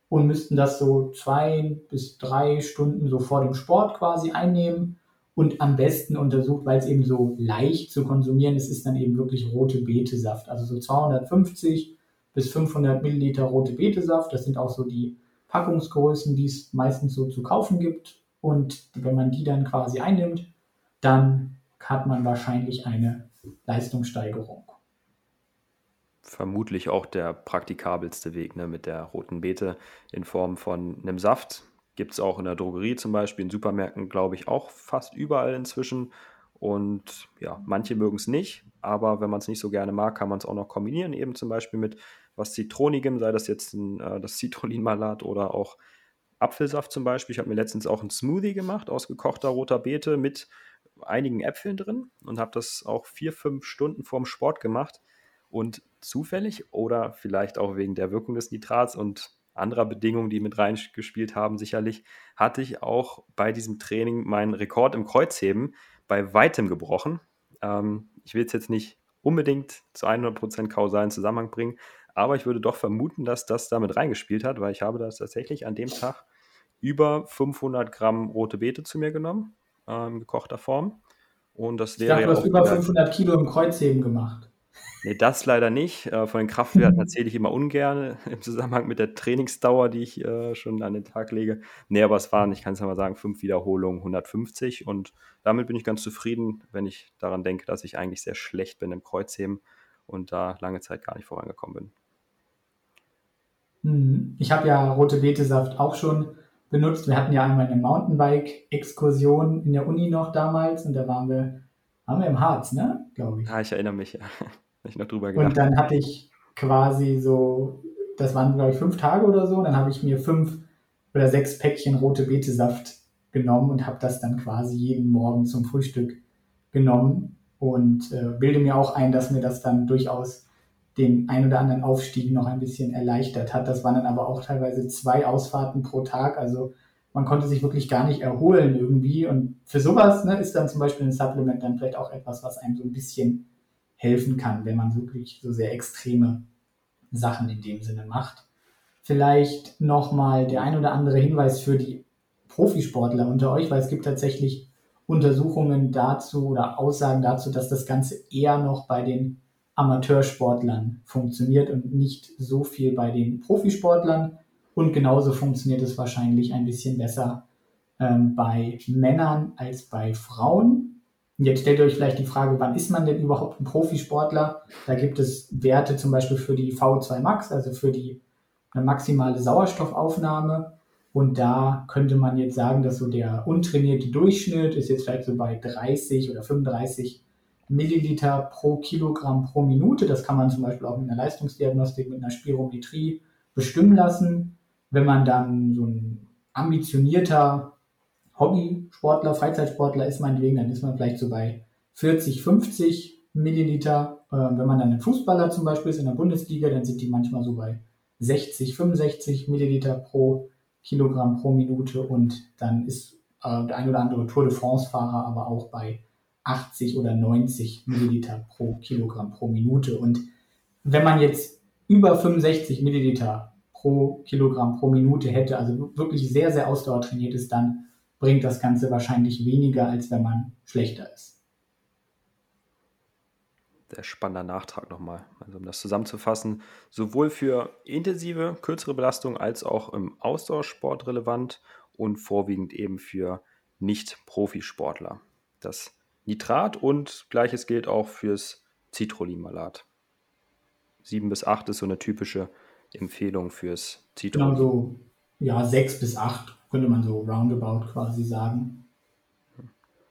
und müssten das so zwei bis drei Stunden so vor dem Sport quasi einnehmen und am besten untersucht, weil es eben so leicht zu konsumieren ist, ist dann eben wirklich rote Betesaft. Also so 250 bis 500 Milliliter rote Betesaft. Das sind auch so die Packungsgrößen, die es meistens so zu kaufen gibt. Und wenn man die dann quasi einnimmt, dann hat man wahrscheinlich eine Leistungssteigerung. Vermutlich auch der praktikabelste Weg ne, mit der roten Beete in Form von einem Saft. Gibt es auch in der Drogerie zum Beispiel, in Supermärkten, glaube ich, auch fast überall inzwischen. Und ja, manche mögen es nicht, aber wenn man es nicht so gerne mag, kann man es auch noch kombinieren, eben zum Beispiel mit was Zitronigem, sei das jetzt ein, äh, das Citronenmalat oder auch Apfelsaft zum Beispiel. Ich habe mir letztens auch einen Smoothie gemacht aus gekochter roter Beete mit einigen Äpfeln drin und habe das auch vier, fünf Stunden vorm Sport gemacht. Und zufällig oder vielleicht auch wegen der Wirkung des Nitrats und anderer Bedingungen, die mit reingespielt haben, sicherlich, hatte ich auch bei diesem Training meinen Rekord im Kreuzheben bei weitem gebrochen. Ähm, ich will es jetzt nicht unbedingt zu 100% kausalen Zusammenhang bringen, aber ich würde doch vermuten, dass das damit reingespielt hat, weil ich habe das tatsächlich an dem Tag über 500 Gramm rote Beete zu mir genommen, äh, in gekochter Form. Und das wäre ich dachte, du hast über 500 Kilo im Kreuzheben gemacht. Nee, das leider nicht. Äh, von den Kraftwerten erzähle ich immer ungern *laughs* im Zusammenhang mit der Trainingsdauer, die ich äh, schon an den Tag lege. Nee, aber es waren, ich kann es ja mal sagen, fünf Wiederholungen, 150. Und damit bin ich ganz zufrieden, wenn ich daran denke, dass ich eigentlich sehr schlecht bin im Kreuzheben und da lange Zeit gar nicht vorangekommen bin. Hm, ich habe ja rote Betesaft auch schon benutzt. Wir hatten ja einmal eine Mountainbike-Exkursion in der Uni noch damals und da waren wir, waren wir im Harz, ne? Glaube ich. Ja, ich erinnere mich, ja. *laughs* ich noch drüber gedacht. Und dann hatte ich quasi so, das waren glaube ich fünf Tage oder so, dann habe ich mir fünf oder sechs Päckchen rote Betesaft genommen und habe das dann quasi jeden Morgen zum Frühstück genommen und äh, bilde mir auch ein, dass mir das dann durchaus den ein oder anderen Aufstieg noch ein bisschen erleichtert hat. Das waren dann aber auch teilweise zwei Ausfahrten pro Tag, also man konnte sich wirklich gar nicht erholen irgendwie. Und für sowas ne, ist dann zum Beispiel ein Supplement dann vielleicht auch etwas, was einem so ein bisschen helfen kann, wenn man wirklich so sehr extreme Sachen in dem Sinne macht. Vielleicht nochmal der ein oder andere Hinweis für die Profisportler unter euch, weil es gibt tatsächlich Untersuchungen dazu oder Aussagen dazu, dass das Ganze eher noch bei den Amateursportlern funktioniert und nicht so viel bei den Profisportlern. Und genauso funktioniert es wahrscheinlich ein bisschen besser ähm, bei Männern als bei Frauen. Jetzt stellt euch vielleicht die Frage, wann ist man denn überhaupt ein Profisportler? Da gibt es Werte zum Beispiel für die V2 Max, also für die maximale Sauerstoffaufnahme. Und da könnte man jetzt sagen, dass so der untrainierte Durchschnitt ist jetzt vielleicht so bei 30 oder 35 Milliliter pro Kilogramm pro Minute. Das kann man zum Beispiel auch mit einer Leistungsdiagnostik, mit einer Spirometrie bestimmen lassen. Wenn man dann so ein ambitionierter Hobbysportler, Freizeitsportler ist meinetwegen, dann ist man vielleicht so bei 40, 50 Milliliter. Äh, wenn man dann ein Fußballer zum Beispiel ist in der Bundesliga, dann sind die manchmal so bei 60, 65 Milliliter pro Kilogramm pro Minute und dann ist äh, der ein oder andere Tour de France-Fahrer aber auch bei 80 oder 90 Milliliter pro Kilogramm pro Minute. Und wenn man jetzt über 65 Milliliter pro Kilogramm pro Minute hätte, also wirklich sehr, sehr ausdauertrainiert ist, dann bringt das Ganze wahrscheinlich weniger, als wenn man schlechter ist. Sehr spannender Nachtrag nochmal. Also um das zusammenzufassen, sowohl für intensive, kürzere Belastung als auch im Ausdauersport relevant und vorwiegend eben für Nicht-Profisportler. Das Nitrat und gleiches gilt auch fürs Citrullin-Malat. 7 bis 8 ist so eine typische Empfehlung fürs Citrullin. Genau so, ja, 6 bis 8 könnte man so roundabout quasi sagen.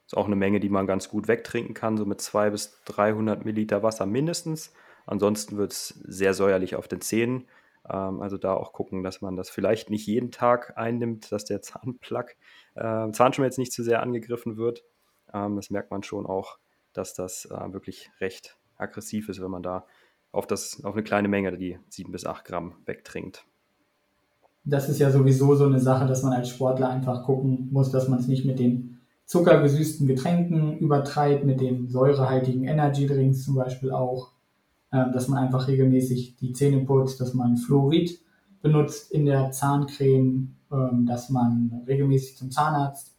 Ist auch eine Menge, die man ganz gut wegtrinken kann, so mit 200 bis 300 Milliliter Wasser mindestens. Ansonsten wird es sehr säuerlich auf den Zähnen. Ähm, also da auch gucken, dass man das vielleicht nicht jeden Tag einnimmt, dass der Zahnplug, äh, Zahnschmelz nicht zu sehr angegriffen wird. Ähm, das merkt man schon auch, dass das äh, wirklich recht aggressiv ist, wenn man da auf, das, auf eine kleine Menge, die 7 bis 8 Gramm wegtrinkt das ist ja sowieso so eine Sache, dass man als Sportler einfach gucken muss, dass man es nicht mit den zuckergesüßten Getränken übertreibt, mit den säurehaltigen Energy Drinks zum Beispiel auch, äh, dass man einfach regelmäßig die Zähne putzt, dass man Fluorid benutzt in der Zahncreme, äh, dass man regelmäßig zum Zahnarzt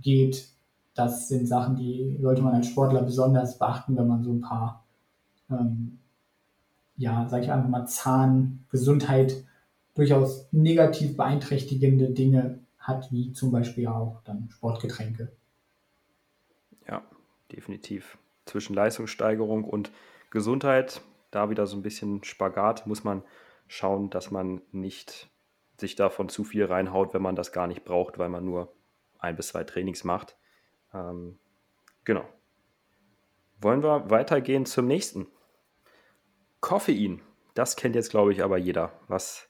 geht. Das sind Sachen, die sollte man als Sportler besonders beachten, wenn man so ein paar, ähm, ja, sag ich einfach mal, Zahngesundheit durchaus negativ beeinträchtigende Dinge hat, wie zum Beispiel auch dann Sportgetränke. Ja, definitiv. Zwischen Leistungssteigerung und Gesundheit, da wieder so ein bisschen Spagat, muss man schauen, dass man nicht sich davon zu viel reinhaut, wenn man das gar nicht braucht, weil man nur ein bis zwei Trainings macht. Ähm, genau. Wollen wir weitergehen zum nächsten? Koffein. Das kennt jetzt, glaube ich, aber jeder. Was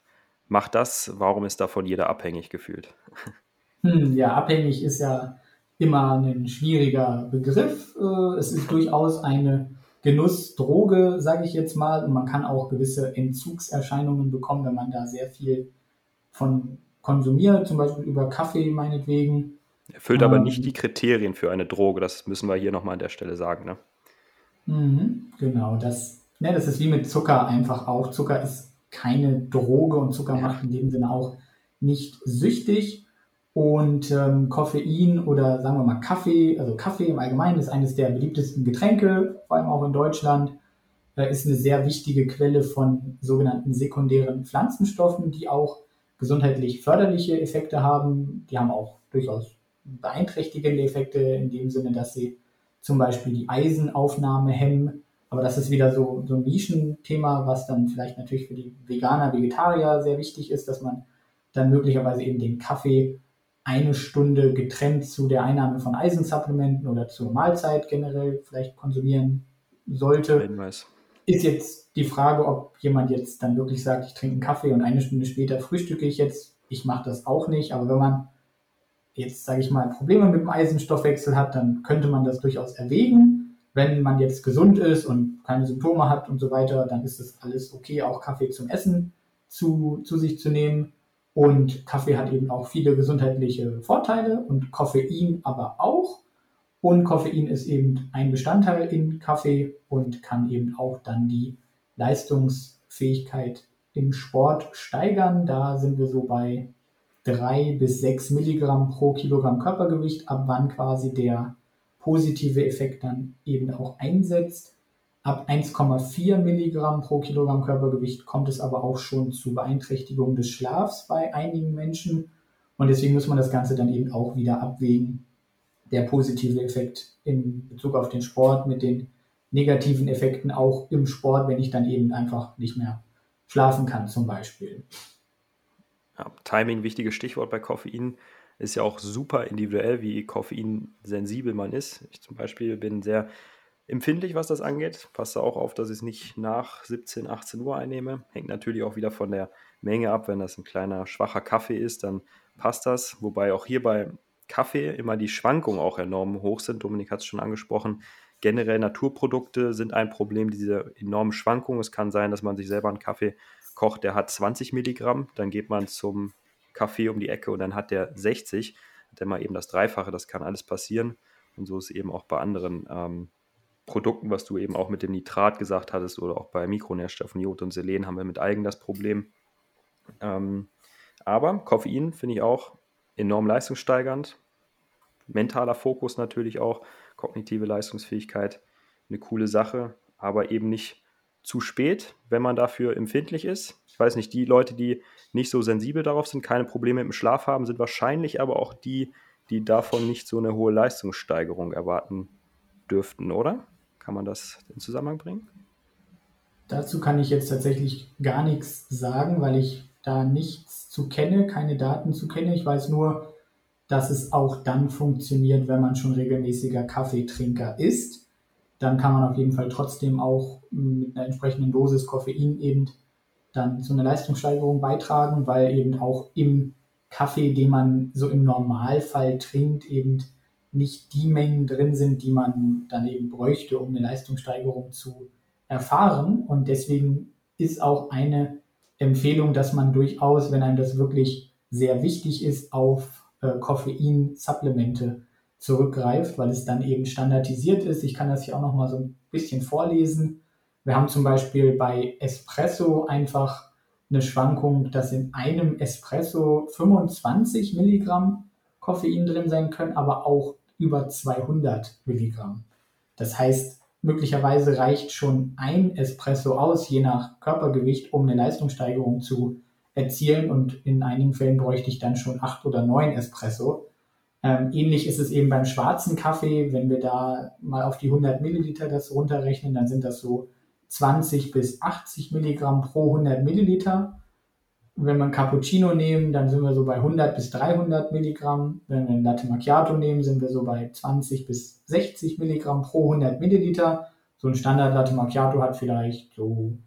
macht das? Warum ist davon jeder abhängig gefühlt? *laughs* Hm, ja, abhängig ist ja immer ein schwieriger Begriff. Äh, es ist durchaus eine Genussdroge, sage ich jetzt mal. Und man kann auch gewisse Entzugserscheinungen bekommen, wenn man da sehr viel von konsumiert, zum Beispiel über Kaffee meinetwegen. Erfüllt aber ähm, nicht die Kriterien für eine Droge, das müssen wir hier nochmal an der Stelle sagen. Ne? Mhm, genau, das, ne, das ist wie mit Zucker einfach auch. Zucker ist keine Droge und Zucker ja. macht in dem Sinne auch nicht süchtig. Und ähm, Koffein oder sagen wir mal Kaffee, also Kaffee im Allgemeinen ist eines der beliebtesten Getränke, vor allem auch in Deutschland, äh, ist eine sehr wichtige Quelle von sogenannten sekundären Pflanzenstoffen, die auch gesundheitlich förderliche Effekte haben. Die haben auch durchaus beeinträchtigende Effekte in dem Sinne, dass sie zum Beispiel die Eisenaufnahme hemmen. Aber das ist wieder so, so ein Nischenthema, was dann vielleicht natürlich für die Veganer, Vegetarier sehr wichtig ist, dass man dann möglicherweise eben den Kaffee eine Stunde getrennt zu der Einnahme von Eisensupplementen oder zur Mahlzeit generell vielleicht konsumieren sollte. Hinweis. Ist jetzt die Frage, ob jemand jetzt dann wirklich sagt, ich trinke einen Kaffee und eine Stunde später frühstücke ich jetzt. Ich mache das auch nicht, aber wenn man jetzt, sage ich mal, Probleme mit dem Eisenstoffwechsel hat, dann könnte man das durchaus erwägen. Wenn man jetzt gesund ist und keine Symptome hat und so weiter, dann ist es alles okay, auch Kaffee zum Essen zu, zu sich zu nehmen. Und Kaffee hat eben auch viele gesundheitliche Vorteile und Koffein aber auch. Und Koffein ist eben ein Bestandteil in Kaffee und kann eben auch dann die Leistungsfähigkeit im Sport steigern. Da sind wir so bei drei bis sechs Milligramm pro Kilogramm Körpergewicht, ab wann quasi der positive Effekt dann eben auch einsetzt. Ab 1,4 Milligramm pro Kilogramm Körpergewicht kommt es aber auch schon zu Beeinträchtigung des Schlafs bei einigen Menschen. Und deswegen muss man das Ganze dann eben auch wieder abwägen. Der positive Effekt in Bezug auf den Sport mit den negativen Effekten auch im Sport, wenn ich dann eben einfach nicht mehr schlafen kann zum Beispiel. Ja, Timing, wichtiges Stichwort bei Koffein, ist ja auch super individuell, wie koffeinsensibel man ist. Ich zum Beispiel bin sehr empfindlich, was das angeht. Passe auch auf, dass ich es nicht nach 17, 18 Uhr einnehme. Hängt natürlich auch wieder von der Menge ab. Wenn das ein kleiner, schwacher Kaffee ist, dann passt das. Wobei auch hier bei Kaffee immer die Schwankungen auch enorm hoch sind. Dominik hat es schon angesprochen. Generell Naturprodukte sind ein Problem, diese enormen Schwankungen. Es kann sein, dass man sich selber einen Kaffee kocht, der hat 20 Milligramm. Dann geht man zum Kaffee um die Ecke und dann hat der 60. Hat der mal eben das Dreifache. Das kann alles passieren. Und so ist eben auch bei anderen ähm, Produkten, was du eben auch mit dem Nitrat gesagt hattest oder auch bei Mikronährstoffen, Jod und Selen haben wir mit Algen das Problem. Ähm, aber Koffein finde ich auch enorm leistungssteigernd. Mentaler Fokus natürlich auch, kognitive Leistungsfähigkeit, eine coole Sache, aber eben nicht zu spät, wenn man dafür empfindlich ist. Ich weiß nicht, die Leute, die nicht so sensibel darauf sind, keine Probleme dem Schlaf haben, sind wahrscheinlich aber auch die, die davon nicht so eine hohe Leistungssteigerung erwarten dürften, oder? Kann man das in Zusammenhang bringen? Dazu kann ich jetzt tatsächlich gar nichts sagen, weil ich da nichts zu kenne, keine Daten zu kenne. Ich weiß nur, dass es auch dann funktioniert, wenn man schon regelmäßiger Kaffeetrinker ist. Dann kann man auf jeden Fall trotzdem auch mit einer entsprechenden Dosis Koffein eben dann zu einer Leistungssteigerung beitragen, weil eben auch im Kaffee, den man so im Normalfall trinkt, eben nicht die Mengen drin sind, die man dann eben bräuchte, um eine Leistungssteigerung zu erfahren. Und deswegen ist auch eine Empfehlung, dass man durchaus, wenn einem das wirklich sehr wichtig ist, auf äh, Koffein-Supplemente zurückgreift, weil es dann eben standardisiert ist. Ich kann das hier auch noch mal so ein bisschen vorlesen. Wir haben zum Beispiel bei Espresso einfach eine Schwankung, dass in einem Espresso 25 Milligramm Koffein drin sein können, aber auch über 200 Milligramm. Das heißt, möglicherweise reicht schon ein Espresso aus, je nach Körpergewicht, um eine Leistungssteigerung zu erzielen. Und in einigen Fällen bräuchte ich dann schon acht oder neun Espresso. Ähm, ähnlich ist es eben beim schwarzen Kaffee. Wenn wir da mal auf die 100 Milliliter das runterrechnen, dann sind das so 20 bis 80 Milligramm pro 100 Milliliter. wenn wir ein Cappuccino nehmen, dann sind wir so bei 100 bis 300 Milligramm. Wenn wir ein Latte Macchiato nehmen, sind wir so bei 20 bis 60 Milligramm pro 100 Milliliter. So ein Standard Latte Macchiato hat vielleicht so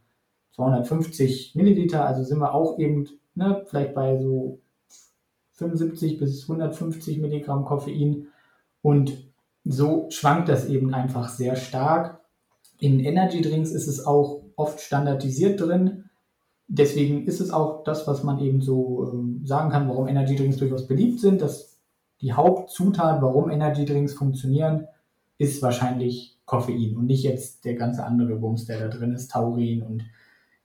250 Milliliter, also sind wir auch eben ne, vielleicht bei so 75 bis 150 Milligramm Koffein. Und so schwankt das eben einfach sehr stark. In Energy Drinks ist es auch oft standardisiert drin. Deswegen ist es auch das, was man eben so ähm, sagen kann, warum Energy Drinks durchaus beliebt sind. Dass die Hauptzutat, warum Energy Drinks funktionieren, ist wahrscheinlich Koffein und nicht jetzt der ganze andere Bums, der da drin ist, Taurin und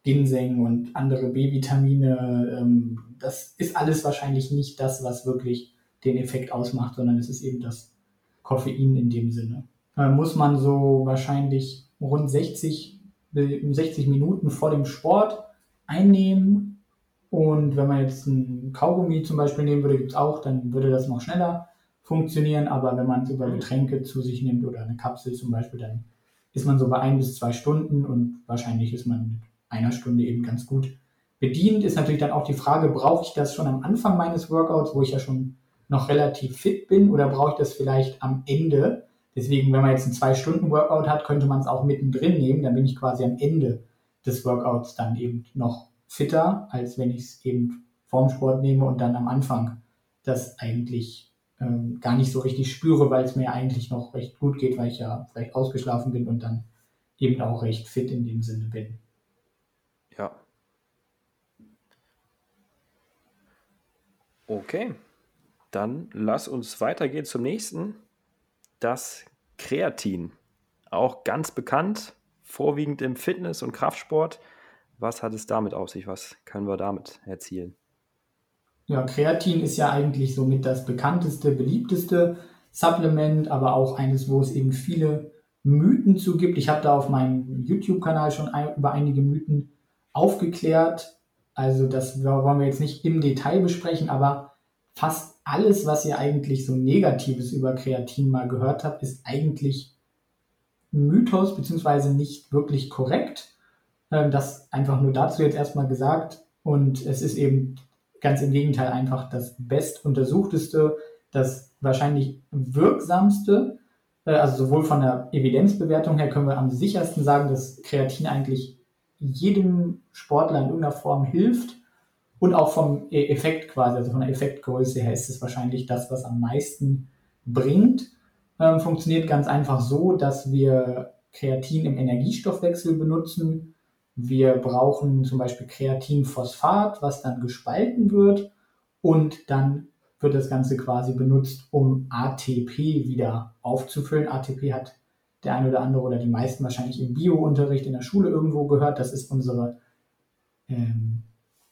Ginseng und andere B-Vitamine. Ähm, das ist alles wahrscheinlich nicht das, was wirklich den Effekt ausmacht, sondern es ist eben das Koffein in dem Sinne. Äh, muss man so wahrscheinlich rund 60, 60 Minuten vor dem Sport einnehmen. Und wenn man jetzt ein Kaugummi zum Beispiel nehmen würde, gibt es auch, dann würde das noch schneller funktionieren. Aber wenn man es über Getränke zu sich nimmt oder eine Kapsel zum Beispiel, dann ist man so bei ein bis zwei Stunden und wahrscheinlich ist man mit einer Stunde eben ganz gut bedient. Ist natürlich dann auch die Frage, brauche ich das schon am Anfang meines Workouts, wo ich ja schon noch relativ fit bin, oder brauche ich das vielleicht am Ende? Deswegen, wenn man jetzt einen Zwei-Stunden-Workout hat, könnte man es auch mittendrin nehmen, dann bin ich quasi am Ende des Workouts dann eben noch fitter, als wenn ich es eben vorm Sport nehme und dann am Anfang das eigentlich ähm, gar nicht so richtig spüre, weil es mir eigentlich noch recht gut geht, weil ich ja vielleicht ausgeschlafen bin und dann eben auch recht fit in dem Sinne bin. Ja. Okay, dann lass uns weitergehen zum nächsten. Das Kreatin. Auch ganz bekannt, vorwiegend im Fitness- und Kraftsport. Was hat es damit auf sich? Was können wir damit erzielen? Ja, Kreatin ist ja eigentlich somit das bekannteste, beliebteste Supplement, aber auch eines, wo es eben viele Mythen zu gibt. Ich habe da auf meinem YouTube-Kanal schon ein, über einige Mythen aufgeklärt. Also das wollen wir jetzt nicht im Detail besprechen, aber fast alles, was ihr eigentlich so Negatives über Kreatin mal gehört habt, ist eigentlich Mythos beziehungsweise nicht wirklich korrekt. Ähm, das einfach nur dazu jetzt erstmal gesagt. Und es ist eben ganz im Gegenteil einfach das bestuntersuchteste, das wahrscheinlich wirksamste. Äh, also sowohl von der Evidenzbewertung her können wir am sichersten sagen, dass Kreatin eigentlich jedem Sportler in irgendeiner Form hilft. Und auch vom e-, Effekt quasi, also von der Effektgröße her ist es wahrscheinlich das, was am meisten bringt ähm, funktioniert ganz einfach so, dass wir Kreatin im Energiestoffwechsel benutzen. Wir brauchen zum Beispiel Kreatinphosphat, was dann gespalten wird und dann wird das Ganze quasi benutzt, um ATP wieder aufzufüllen. ATP hat der eine oder andere oder die meisten wahrscheinlich im Biounterricht in der Schule irgendwo gehört. Das ist unsere ähm,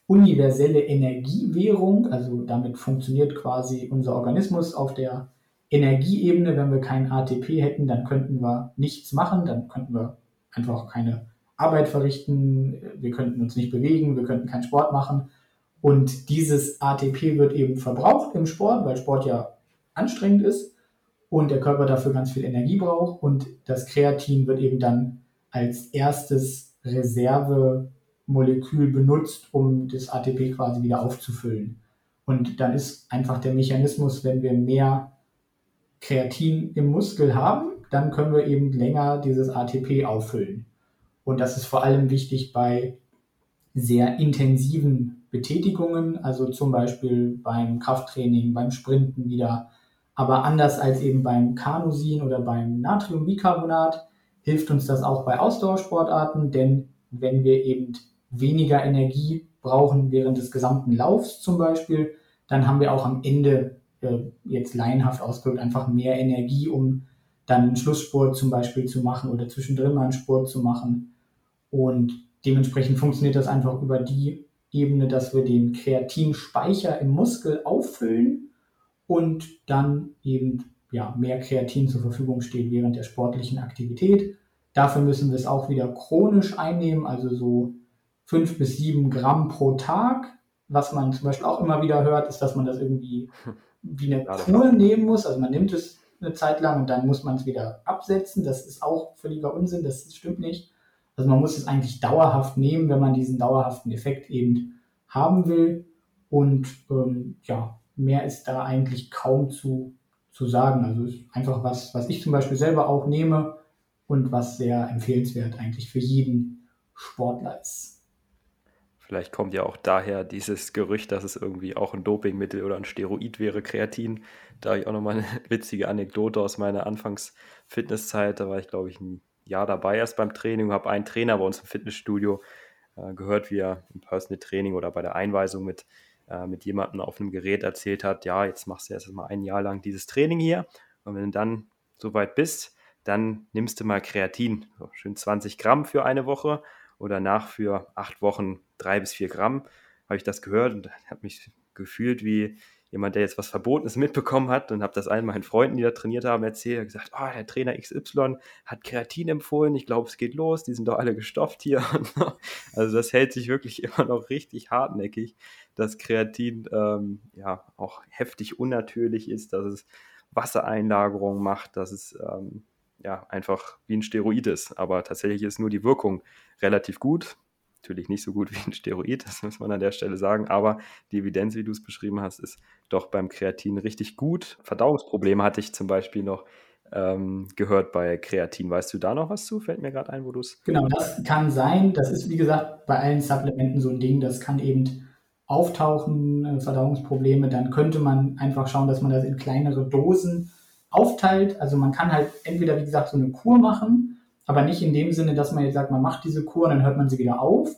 universelle Energiewährung. Also damit funktioniert quasi unser Organismus auf der Energieebene, wenn wir kein ATP hätten, dann könnten wir nichts machen, dann könnten wir einfach keine Arbeit verrichten, wir könnten uns nicht bewegen, wir könnten keinen Sport machen. Und dieses ATP wird eben verbraucht im Sport, weil Sport ja anstrengend ist und der Körper dafür ganz viel Energie braucht. Und das Kreatin wird eben dann als erstes Reservemolekül benutzt, um das ATP quasi wieder aufzufüllen. Und dann ist einfach der Mechanismus, wenn wir mehr Kreatin im Muskel haben, dann können wir eben länger dieses ATP auffüllen. Und das ist vor allem wichtig bei sehr intensiven Betätigungen, also zum Beispiel beim Krafttraining, beim Sprinten wieder. Aber anders als eben beim Kanusin oder beim Natriumbicarbonat hilft uns das auch bei Ausdauersportarten, denn wenn wir eben weniger Energie brauchen während des gesamten Laufs zum Beispiel, dann haben wir auch am Ende äh, jetzt laienhaft ausgedrückt, einfach mehr Energie, um dann einen Schlusssport zum Beispiel zu machen oder zwischendrin mal einen Sport zu machen. Und dementsprechend funktioniert das einfach über die Ebene, dass wir den Kreatinspeicher im Muskel auffüllen und dann eben ja, mehr Kreatin zur Verfügung steht während der sportlichen Aktivität. Dafür müssen wir es auch wieder chronisch einnehmen, also so fünf bis sieben Gramm pro Tag. Was man zum Beispiel auch immer wieder hört, ist, dass man das irgendwie *laughs* wie eine Kur nehmen muss. Also man nimmt es eine Zeit lang und dann muss man es wieder absetzen. Das ist auch völliger Unsinn, das stimmt nicht. Also man muss es eigentlich dauerhaft nehmen, wenn man diesen dauerhaften Effekt eben haben will. Und ähm, ja, mehr ist da eigentlich kaum zu, zu sagen. Also ist einfach was, was ich zum Beispiel selber auch nehme und was sehr empfehlenswert eigentlich für jeden Sportler ist. Vielleicht kommt ja auch daher dieses Gerücht, dass es irgendwie auch ein Dopingmittel oder ein Steroid wäre, Kreatin. Da habe ich auch nochmal eine *laughs* witzige Anekdote aus meiner Anfangs-Fitnesszeit. Da war ich, glaube ich, ein Jahr dabei erst beim Training, habe einen Trainer bei uns im Fitnessstudio äh, gehört, wie er im Personal Training oder bei der Einweisung mit, äh, mit jemandem auf einem Gerät erzählt hat, ja, jetzt machst du erst mal ein Jahr lang dieses Training hier und wenn du dann soweit bist, dann nimmst du mal Kreatin, so schön 20 Gramm für eine Woche und danach für acht Wochen drei bis vier Gramm. Habe ich das gehört und habe mich gefühlt wie jemand, der jetzt was Verbotenes mitbekommen hat und habe das allen meinen Freunden, die da trainiert haben, erzählt. und gesagt, oh, der Trainer XY hat Kreatin empfohlen. Ich glaube, es geht los. Die sind doch alle gestopft hier. *laughs* also das hält sich wirklich *laughs* immer noch richtig hartnäckig, dass Kreatin ähm, ja auch heftig unnatürlich ist, dass es Wassereinlagerung macht, dass es ähm, ja einfach wie ein Steroid ist. Aber tatsächlich ist nur die Wirkung relativ gut natürlich nicht so gut wie ein Steroid, das muss man an der Stelle sagen, aber die Evidenz, wie du es beschrieben hast, ist doch beim Kreatin richtig gut. Verdauungsprobleme hatte ich zum Beispiel noch ähm, gehört bei Kreatin. Weißt du da noch was zu? Fällt mir gerade ein, wo du es. Genau, das kann sein. Das ist, wie gesagt, bei allen Supplementen so ein Ding. Das kann eben auftauchen, äh, Verdauungsprobleme. Dann könnte man einfach schauen, dass man das in kleinere Dosen aufteilt. Also man kann halt entweder, wie gesagt, so eine Kur machen aber nicht in dem Sinne, dass man jetzt sagt, man macht diese Kur und dann hört man sie wieder auf,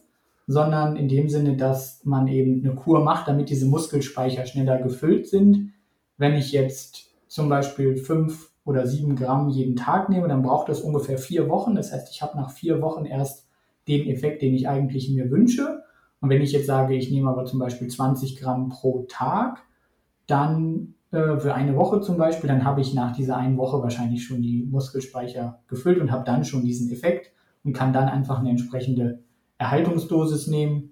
sondern in dem Sinne, dass man eben eine Kur macht, damit diese Muskelspeicher schneller gefüllt sind. Wenn ich jetzt zum Beispiel fünf oder sieben Gramm jeden Tag nehme, dann braucht das ungefähr vier Wochen. Das heißt, ich habe nach vier Wochen erst den Effekt, den ich eigentlich mir wünsche. Und wenn ich jetzt sage, ich nehme aber zum Beispiel 20 Gramm pro Tag, dann äh, für eine Woche zum Beispiel, dann habe ich nach dieser einen Woche wahrscheinlich schon die Muskelspeicher gefüllt und habe dann schon diesen Effekt und kann dann einfach eine entsprechende Erhaltungsdosis nehmen.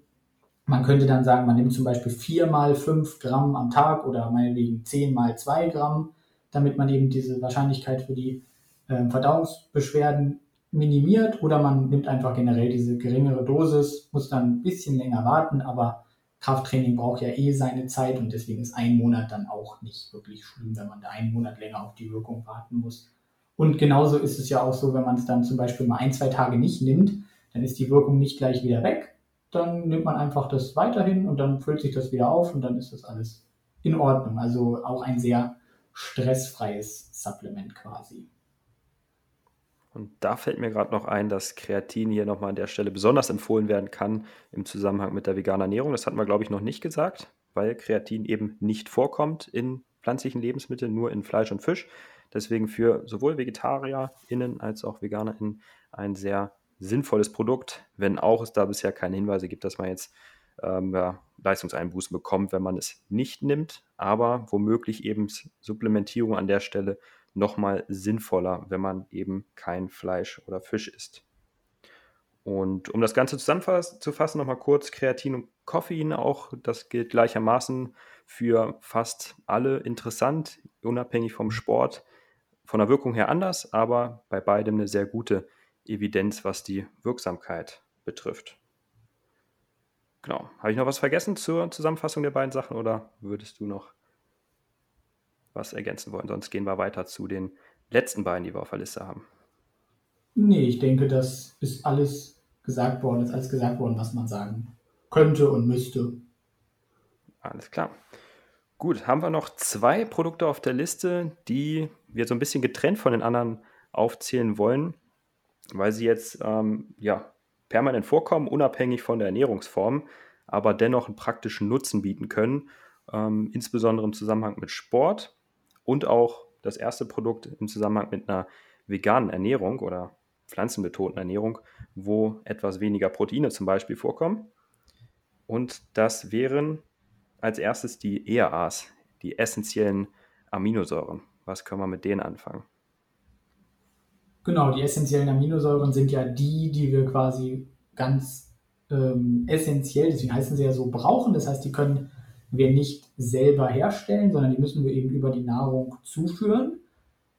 Man könnte dann sagen, man nimmt zum Beispiel vier mal fünf Gramm am Tag oder meinetwegen zehn mal zwei Gramm, damit man eben diese Wahrscheinlichkeit für die äh, Verdauungsbeschwerden minimiert oder man nimmt einfach generell diese geringere Dosis, muss dann ein bisschen länger warten, aber Krafttraining braucht ja eh seine Zeit und deswegen ist ein Monat dann auch nicht wirklich schlimm, wenn man da einen Monat länger auf die Wirkung warten muss. Und genauso ist es ja auch so, wenn man es dann zum Beispiel mal ein, zwei Tage nicht nimmt, dann ist die Wirkung nicht gleich wieder weg. Dann nimmt man einfach das weiterhin und dann füllt sich das wieder auf und dann ist das alles in Ordnung. Also auch ein sehr stressfreies Supplement quasi. Und da fällt mir gerade noch ein, dass Kreatin hier nochmal an der Stelle besonders empfohlen werden kann im Zusammenhang mit der veganen Ernährung. Das hatten wir, glaube ich, noch nicht gesagt, weil Kreatin eben nicht vorkommt in pflanzlichen Lebensmitteln, nur in Fleisch und Fisch. Deswegen für sowohl VegetarierInnen als auch VeganerInnen ein sehr sinnvolles Produkt, wenn auch es da bisher keine Hinweise gibt, dass man jetzt ähm, ja, Leistungseinbußen bekommt, wenn man es nicht nimmt, aber womöglich eben Supplementierung an der Stelle nochmal sinnvoller, wenn man eben kein Fleisch oder Fisch isst. Und um das Ganze zusammenzufassen, nochmal kurz, Kreatin und Koffein auch, das gilt gleichermaßen für fast alle interessant, unabhängig vom Sport, von der Wirkung her anders, aber bei beidem eine sehr gute Evidenz, was die Wirksamkeit betrifft. Genau. Habe ich noch was vergessen zur Zusammenfassung der beiden Sachen oder würdest du noch was ergänzen wollen. Sonst gehen wir weiter zu den letzten beiden, die wir auf der Liste haben. Nee, ich denke, das ist alles gesagt worden, ist alles gesagt worden, was man sagen könnte und müsste. Alles klar. Gut, haben wir noch zwei Produkte auf der Liste, die wir so ein bisschen getrennt von den anderen aufzählen wollen, weil sie jetzt ähm, ja, permanent vorkommen, unabhängig von der Ernährungsform, aber dennoch einen praktischen Nutzen bieten können, ähm, insbesondere im Zusammenhang mit Sport und auch das erste Produkt im Zusammenhang mit einer veganen Ernährung oder pflanzenbetonten Ernährung, wo etwas weniger Proteine zum Beispiel vorkommen. Und das wären als erstes die ERAs, die essentiellen Aminosäuren. Was können wir mit denen anfangen? Genau, die essentiellen Aminosäuren sind ja die, die wir quasi ganz ähm, essentiell, deswegen heißen sie ja so, brauchen. Das heißt, die können wir nicht selber herstellen, sondern die müssen wir eben über die Nahrung zuführen.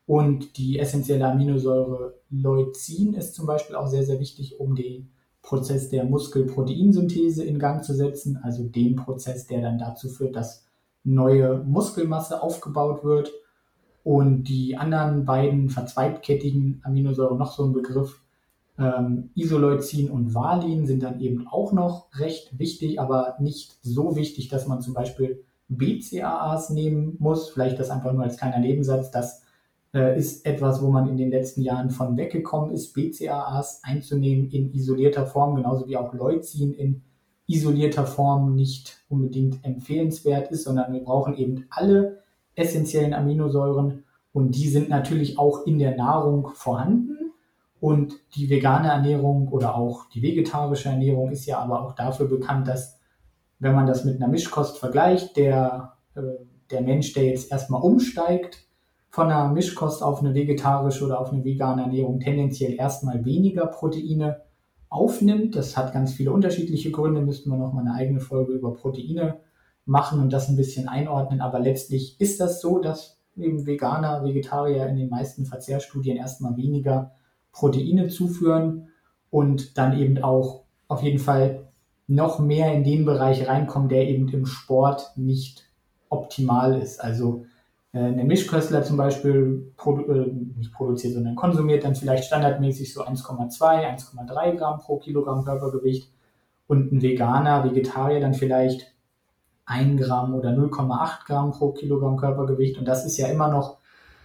Und die essentielle Aminosäure Leucin ist zum Beispiel auch sehr, sehr wichtig, um die Prozess der Muskelproteinsynthese in Gang zu setzen, also den Prozess, der dann dazu führt, dass neue Muskelmasse aufgebaut wird. Und die anderen beiden verzweigkettigen Aminosäuren, noch so ein Begriff, ähm, Isoleucin und Valin sind dann eben auch noch recht wichtig, aber nicht so wichtig, dass man zum Beispiel BCAAs nehmen muss. Vielleicht das einfach nur als kleiner Nebensatz. Das äh, ist etwas, wo man in den letzten Jahren von weggekommen ist, BCAAs einzunehmen in isolierter Form, genauso wie auch Leucin in isolierter Form nicht unbedingt empfehlenswert ist, sondern wir brauchen eben alle essentiellen Aminosäuren und die sind natürlich auch in der Nahrung vorhanden. Und die vegane Ernährung oder auch die vegetarische Ernährung ist ja aber auch dafür bekannt, dass wenn man das mit einer Mischkost vergleicht, der, äh, der Mensch, der jetzt erstmal umsteigt von einer Mischkost auf eine vegetarische oder auf eine vegane Ernährung, tendenziell erstmal weniger Proteine aufnimmt. Das hat ganz viele unterschiedliche Gründe, müssten wir nochmal eine eigene Folge über Proteine machen und das ein bisschen einordnen. Aber letztlich ist das so, dass eben Veganer, Vegetarier in den meisten Verzehrstudien erstmal weniger Proteine zuführen und dann eben auch auf jeden Fall noch mehr in den Bereich reinkommen, der eben im Sport nicht optimal ist. Also äh, eine Mischköstler zum Beispiel produ äh, nicht produziert, sondern konsumiert dann vielleicht standardmäßig so 1,2, 1,3 Gramm pro Kilogramm Körpergewicht und ein Veganer, Vegetarier dann vielleicht 1 Gramm oder 0,8 Gramm pro Kilogramm Körpergewicht. Und das ist ja immer noch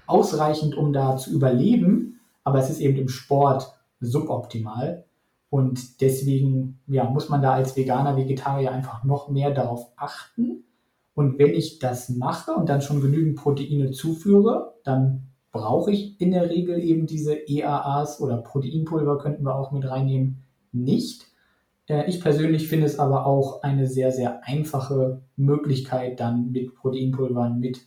ausreichend, um da zu überleben, aber es ist eben im Sport suboptimal. Und deswegen ja, muss man da als Veganer, Vegetarier einfach noch mehr darauf achten. Und wenn ich das mache und dann schon genügend Proteine zuführe, dann brauche ich in der Regel eben diese EAAs oder Proteinpulver könnten wir auch mit reinnehmen, nicht. Äh, ich persönlich finde es aber auch eine sehr, sehr einfache Möglichkeit, dann mit Proteinpulvern, mit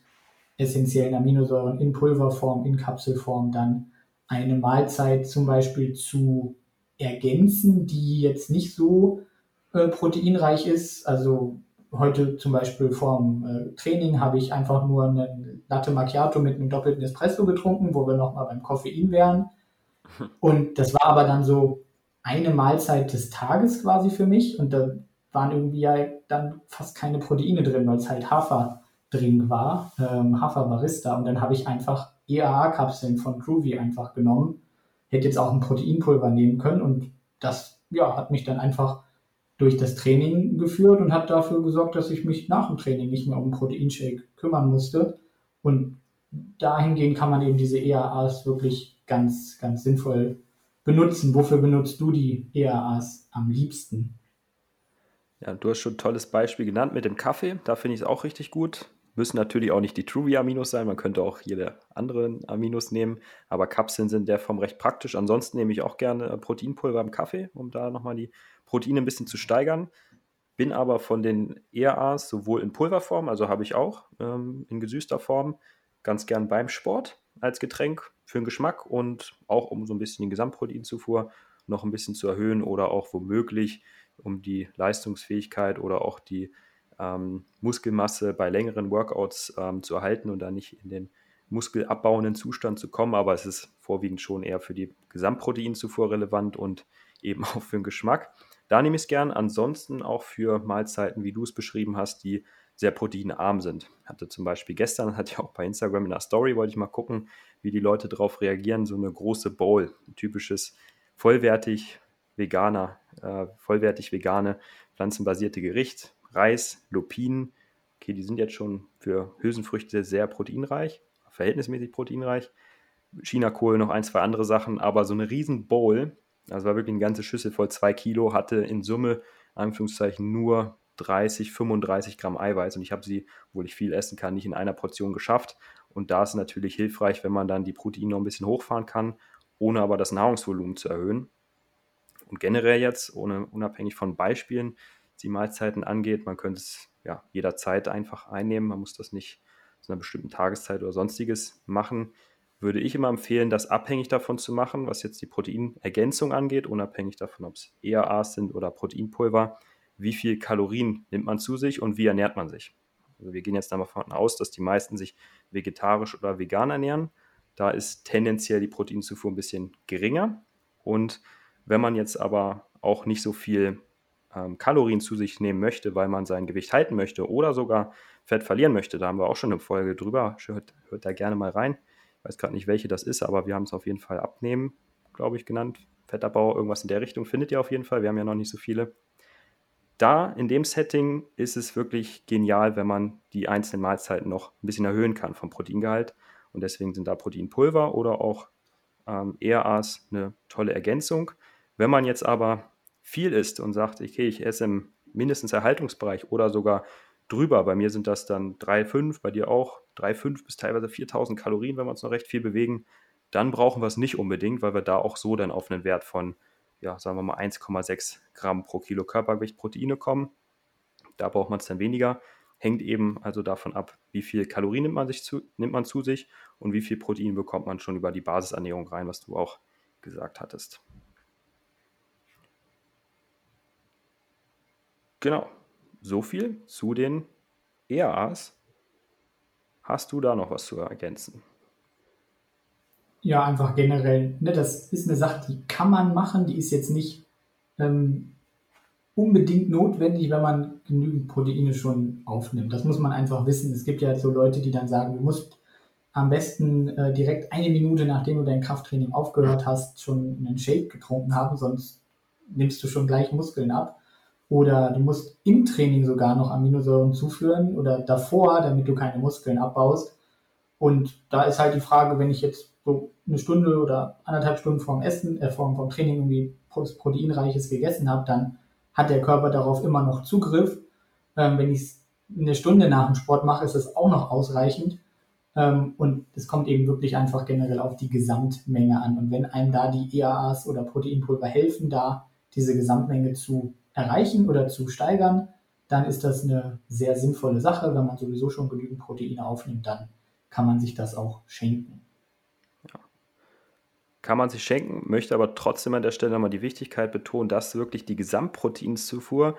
essentiellen Aminosäuren in Pulverform, in Kapselform dann eine Mahlzeit zum Beispiel zu ergänzen, die jetzt nicht so äh, proteinreich ist. Also heute zum Beispiel vorm äh, Training habe ich einfach nur eine Latte Macchiato mit einem doppelten Espresso getrunken, wo wir nochmal beim Koffein wären. *laughs* Und das war aber dann so eine Mahlzeit des Tages quasi für mich. Und da waren irgendwie ja dann fast keine Proteine drin, weil es halt Hafer drin war, ähm, Haferbarista. Und dann habe ich einfach EAA-Kapseln von Groovy einfach genommen hätte jetzt auch ein Proteinpulver nehmen können und das ja, hat mich dann einfach durch das Training geführt und hat dafür gesorgt, dass ich mich nach dem Training nicht mehr um einen Proteinshake kümmern musste. Und dahingehend kann man eben diese EAAs wirklich ganz, ganz sinnvoll benutzen. Wofür benutzt du die EAAs am liebsten? Ja, du hast schon ein tolles Beispiel genannt mit dem Kaffee. Da finde ich es auch richtig gut. Müssen natürlich auch nicht die Truvia-Aminos sein, man könnte auch jede anderen Aminos nehmen, aber Kapseln sind in der Form recht praktisch. Ansonsten nehme ich auch gerne Proteinpulver im Kaffee, um da nochmal die Proteine ein bisschen zu steigern. Bin aber von den ERAs sowohl in Pulverform, also habe ich auch ähm, in gesüßter Form, ganz gern beim Sport als Getränk für den Geschmack und auch um so ein bisschen die Gesamtproteinzufuhr noch ein bisschen zu erhöhen oder auch womöglich um die Leistungsfähigkeit oder auch die ähm, Muskelmasse bei längeren Workouts ähm, zu erhalten und dann nicht in den muskelabbauenden Zustand zu kommen. Aber es ist vorwiegend schon eher für die Gesamtproteinzufuhr relevant und eben *laughs* auch für den Geschmack. Da nehme ich es gern. Ansonsten auch für Mahlzeiten, wie du es beschrieben hast, die sehr proteinarm sind. Hatte zum Beispiel gestern, *laughs* hatte ich auch bei Instagram in der Story, wollte ich mal gucken, wie die Leute darauf reagieren. So eine große Bowl, ein typisches vollwertig veganer, äh, vollwertig vegane, pflanzenbasierte Gericht Reis, Lupinen. Okay, die sind jetzt schon für Hülsenfrüchte sehr proteinreich, verhältnismäßig proteinreich. Chinakohl, noch ein, zwei andere Sachen, aber so eine riesen Bowl, also war wirklich eine ganze Schüssel voll zwei Kilo, hatte in Summe, Anführungszeichen, nur 30, 35 Gramm Eiweiß und ich habe sie, obwohl ich viel essen kann, nicht in einer Portion geschafft. Und da ist natürlich hilfreich, wenn man dann die Proteine noch ein bisschen hochfahren kann, ohne aber das Nahrungsvolumen zu erhöhen. Und generell jetzt, ohne, unabhängig von Beispielen, die Mahlzeiten angeht. Man könnte es ja jederzeit einfach einnehmen. Man muss das nicht zu einer bestimmten Tageszeit oder sonstiges machen. Würde ich immer empfehlen, das abhängig davon zu machen, was jetzt die Proteinergänzung angeht, unabhängig davon, ob es ERAs sind oder Proteinpulver. Wie viel Kalorien nimmt man zu sich und wie ernährt man sich? Also wir gehen jetzt davon aus, dass die meisten sich vegetarisch oder vegan ernähren. Da ist tendenziell die Proteinzufuhr ein bisschen geringer. Und wenn man jetzt aber auch nicht so viel ähm, Kalorien zu sich nehmen möchte, weil man sein Gewicht halten möchte oder sogar Fett verlieren möchte, da haben wir auch schon eine Folge drüber. Hört, hört da gerne mal rein. Ich weiß gerade nicht, welche das ist, aber wir haben es auf jeden Fall abnehmen, glaube ich, genannt. Fettabbau, irgendwas in der Richtung findet ihr auf jeden Fall. Wir haben ja noch nicht so viele. Da, in dem Setting, ist es wirklich genial, wenn man die einzelnen Mahlzeiten noch ein bisschen erhöhen kann vom Proteingehalt. Und deswegen sind da Proteinpulver oder auch ähm, ERAs eine tolle Ergänzung. Wenn man jetzt aber viel isst und sagt, okay, ich esse im mindestens Erhaltungsbereich oder sogar drüber, bei mir sind das dann 3,5, bei dir auch 3,5 bis teilweise 4000 Kalorien, wenn wir uns noch recht viel bewegen, dann brauchen wir es nicht unbedingt, weil wir da auch so dann auf einen Wert von, ja, sagen wir mal 1,6 Gramm pro Kilo Körpergewicht Proteine kommen. Da braucht man es dann weniger. Hängt eben also davon ab, wie viel Kalorien nimmt man, sich zu, nimmt man zu sich und wie viel Protein bekommt man schon über die Basisernährung rein, was du auch gesagt hattest. Genau, so viel zu den ERAs. Hast du da noch was zu ergänzen? Ja, einfach generell. Ne, das ist eine Sache, die kann man machen, die ist jetzt nicht ähm, unbedingt notwendig, wenn man genügend Proteine schon aufnimmt. Das muss man einfach wissen. Es gibt ja so Leute, die dann sagen, du musst am besten äh, direkt eine Minute, nachdem du dein Krafttraining aufgehört hast, schon einen Shake getrunken haben, sonst nimmst du schon gleich Muskeln ab. Oder du musst im Training sogar noch Aminosäuren zuführen oder davor, damit du keine Muskeln abbaust. Und da ist halt die Frage, wenn ich jetzt so eine Stunde oder anderthalb Stunden vorm Essen, äh, vorm, vorm Training irgendwie proteinreiches gegessen habe, dann hat der Körper darauf immer noch Zugriff. Ähm, wenn ich es eine Stunde nach dem Sport mache, ist es auch noch ausreichend. Ähm, und es kommt eben wirklich einfach generell auf die Gesamtmenge an. Und wenn einem da die EAAs oder Proteinpulver helfen, da diese Gesamtmenge zu erreichen oder zu steigern, dann ist das eine sehr sinnvolle Sache. Wenn man sowieso schon genügend Proteine aufnimmt, dann kann man sich das auch schenken. Kann man sich schenken, möchte aber trotzdem an der Stelle nochmal die Wichtigkeit betonen, dass wirklich die Gesamtproteinzufuhr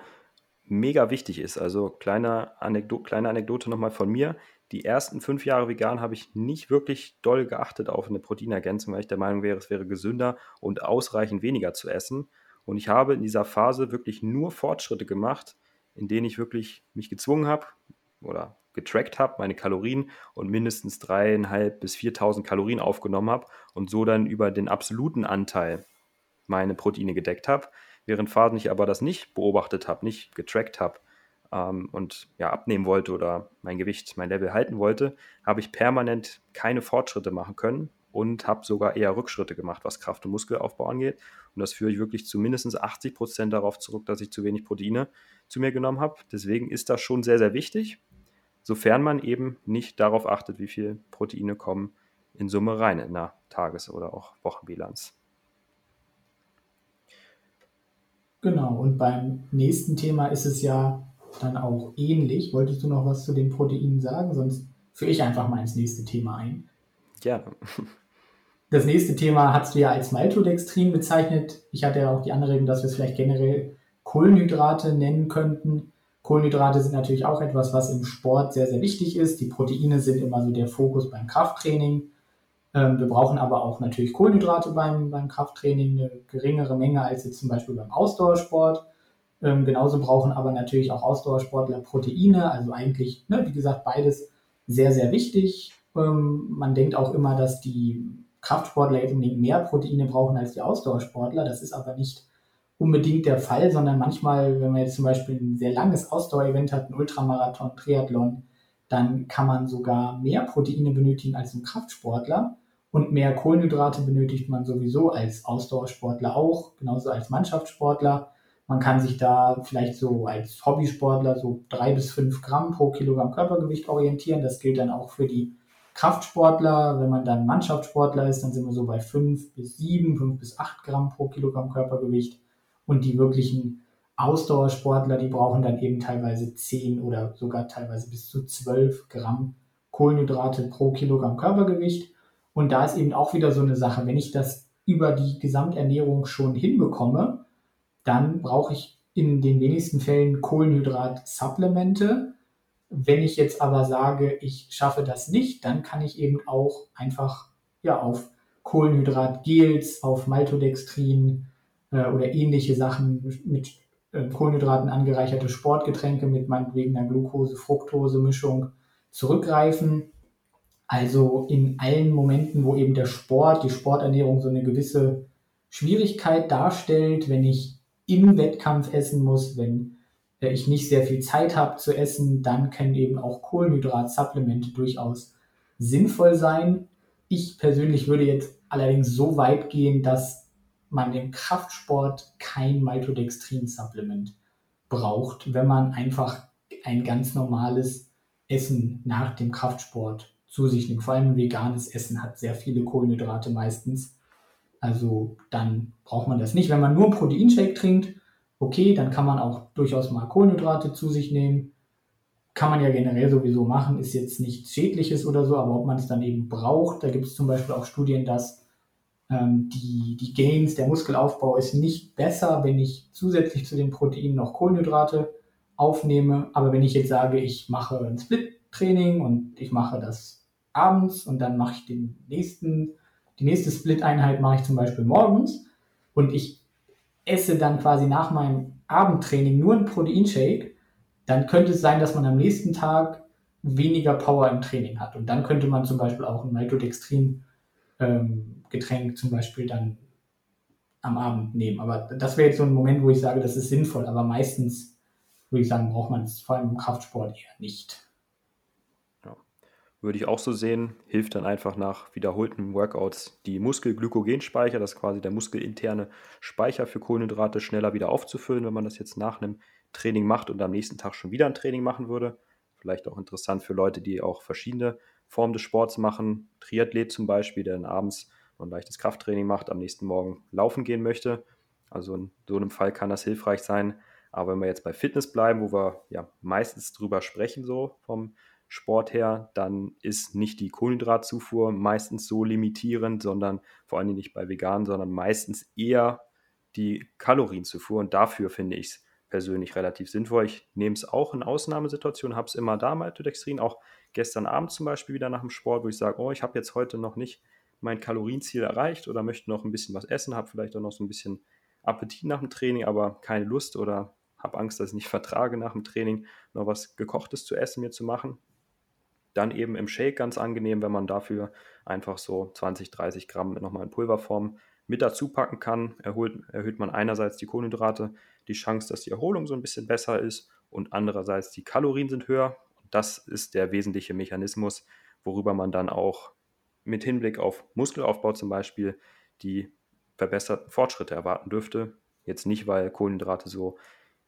mega wichtig ist. Also kleine, Anekdo kleine Anekdote nochmal von mir. Die ersten fünf Jahre vegan habe ich nicht wirklich doll geachtet auf eine Proteinergänzung, weil ich der Meinung wäre, es wäre gesünder und ausreichend weniger zu essen. Und ich habe in dieser Phase wirklich nur Fortschritte gemacht, in denen ich wirklich mich gezwungen habe oder getrackt habe, meine Kalorien und mindestens dreieinhalb bis 4.000 Kalorien aufgenommen habe und so dann über den absoluten Anteil meine Proteine gedeckt habe. Während Phasen ich aber das nicht beobachtet habe, nicht getrackt habe ähm, und ja, abnehmen wollte oder mein Gewicht, mein Level halten wollte, habe ich permanent keine Fortschritte machen können und habe sogar eher Rückschritte gemacht, was Kraft- und Muskelaufbau angeht. Und das führe ich wirklich zu mindestens 80 Prozent darauf zurück, dass ich zu wenig Proteine zu mir genommen habe. Deswegen ist das schon sehr, sehr wichtig, sofern man eben nicht darauf achtet, wie viel Proteine kommen in Summe rein in der Tages- oder auch Wochenbilanz. Genau, und beim nächsten Thema ist es ja dann auch ähnlich. Wolltest du noch was zu den Proteinen sagen? Sonst führe ich einfach mal ins nächste Thema ein. Gerne. *laughs* Das nächste Thema hast du ja als Maltodextrin bezeichnet. Ich hatte ja auch die Anregung, dass wir es vielleicht generell Kohlenhydrate nennen könnten. Kohlenhydrate sind natürlich auch etwas, was im Sport sehr, sehr wichtig ist. Die Proteine sind immer so der Fokus beim Krafttraining. Ähm, wir brauchen aber auch natürlich Kohlenhydrate beim, beim Krafttraining, eine geringere Menge als jetzt zum Beispiel beim Ausdauersport. Ähm, genauso brauchen aber natürlich auch Ausdauersportler Proteine, also eigentlich, ne, wie gesagt, beides sehr, sehr wichtig. Ähm, man denkt auch immer, dass die Kraftsportler unbedingt mehr Proteine brauchen als die Ausdauersportler. Das ist aber nicht unbedingt der Fall, sondern manchmal, wenn man jetzt zum Beispiel ein sehr langes Ausdauerevent hat, ein Ultramarathon, Triathlon, dann kann man sogar mehr Proteine benötigen als ein Kraftsportler und mehr Kohlenhydrate benötigt man sowieso als Ausdauersportler auch, genauso als Mannschaftssportler. Man kann sich da vielleicht so als Hobbysportler so drei bis fünf Gramm pro Kilogramm Körpergewicht orientieren. Das gilt dann auch für die Kraftsportler, wenn man dann Mannschaftssportler ist, dann sind wir so bei 5 bis 7, 5 bis 8 Gramm pro Kilogramm Körpergewicht. Und die wirklichen Ausdauersportler, die brauchen dann eben teilweise 10 oder sogar teilweise bis zu 12 Gramm Kohlenhydrate pro Kilogramm Körpergewicht. Und da ist eben auch wieder so eine Sache, wenn ich das über die Gesamternährung schon hinbekomme, dann brauche ich in den wenigsten Fällen Kohlenhydrat-Supplemente, wenn ich jetzt aber sage, ich schaffe das nicht, dann kann ich eben auch einfach ja, auf Kohlenhydratgels, auf Maltodextrin äh, oder ähnliche Sachen mit äh, Kohlenhydraten angereicherte Sportgetränke mit meinetwegen einer Glucose-Fructose-Mischung zurückgreifen. Also in allen Momenten, wo eben der Sport, die Sporternährung so eine gewisse Schwierigkeit darstellt, wenn ich im Wettkampf essen muss, wenn äh, ich nicht sehr viel Zeit habe zu essen, dann können eben auch Kohlenhydratsupplemente durchaus sinnvoll sein. Ich persönlich würde jetzt allerdings so weit gehen, dass man im Kraftsport kein Maltodextrin-Supplement braucht, wenn man einfach ein ganz normales Essen nach dem Kraftsport zu sich nimmt. Vor allem veganes Essen hat sehr viele Kohlenhydrate meistens. Also dann braucht man das nicht. Wenn man nur Proteinshake trinkt, okay, dann kann man auch durchaus mal Kohlenhydrate zu sich nehmen. Kann man ja generell sowieso machen, ist jetzt nichts Schädliches oder so, aber ob man es dann eben braucht, da gibt es zum Beispiel auch Studien, dass ähm, die, die Gains, der Muskelaufbau ist nicht besser, wenn ich zusätzlich zu den Proteinen noch Kohlenhydrate aufnehme. Aber wenn ich jetzt sage, ich mache ein Split-Training und ich mache das abends und dann mache ich den nächsten, die nächste Split-Einheit mache ich zum Beispiel morgens und ich esse dann quasi nach meinem Abendtraining nur ein Proteinshake, dann könnte es sein, dass man am nächsten Tag weniger Power im Training hat. Und dann könnte man zum Beispiel auch ein Maltodextrin ähm, Getränk zum Beispiel dann am Abend nehmen. Aber das wäre jetzt so ein Moment, wo ich sage, das ist sinnvoll. Aber meistens würde ich sagen, braucht man es vor allem im Kraftsport eher nicht. Würde ich auch so sehen, hilft dann einfach nach wiederholten Workouts die Muskelglykogenspeicher, das ist quasi der muskelinterne Speicher für Kohlenhydrate, schneller wieder aufzufüllen, wenn man das jetzt nach einem Training macht und am nächsten Tag schon wieder ein Training machen würde. Vielleicht auch interessant für Leute, die auch verschiedene Formen des Sports machen. Triathlet zum Beispiel, der dann abends ein leichtes Krafttraining macht, am nächsten Morgen laufen gehen möchte. Also in so einem Fall kann das hilfreich sein. Aber wenn wir jetzt bei Fitness bleiben, wo wir ja meistens drüber sprechen, so vom Sport her, dann ist nicht die Kohlenhydratzufuhr meistens so limitierend, sondern vor allem nicht bei vegan, sondern meistens eher die Kalorienzufuhr. Und dafür finde ich es persönlich relativ sinnvoll. Ich nehme es auch in Ausnahmesituationen, habe es immer da, Maltodextrin, auch gestern Abend zum Beispiel wieder nach dem Sport, wo ich sage, oh, ich habe jetzt heute noch nicht mein Kalorienziel erreicht oder möchte noch ein bisschen was essen, habe vielleicht auch noch so ein bisschen Appetit nach dem Training, aber keine Lust oder habe Angst, dass ich nicht *laughs* vertrage nach dem Training, noch was gekochtes zu essen mir zu machen. Dann eben im Shake ganz angenehm, wenn man dafür einfach so 20, 30 Gramm nochmal in Pulverform mit dazu packen kann. Erholt, erhöht man einerseits die Kohlenhydrate, die Chance, dass die Erholung so ein bisschen besser ist und andererseits die Kalorien sind höher. Das ist der wesentliche Mechanismus, worüber man dann auch mit Hinblick auf Muskelaufbau zum Beispiel die verbesserten Fortschritte erwarten dürfte. Jetzt nicht, weil Kohlenhydrate so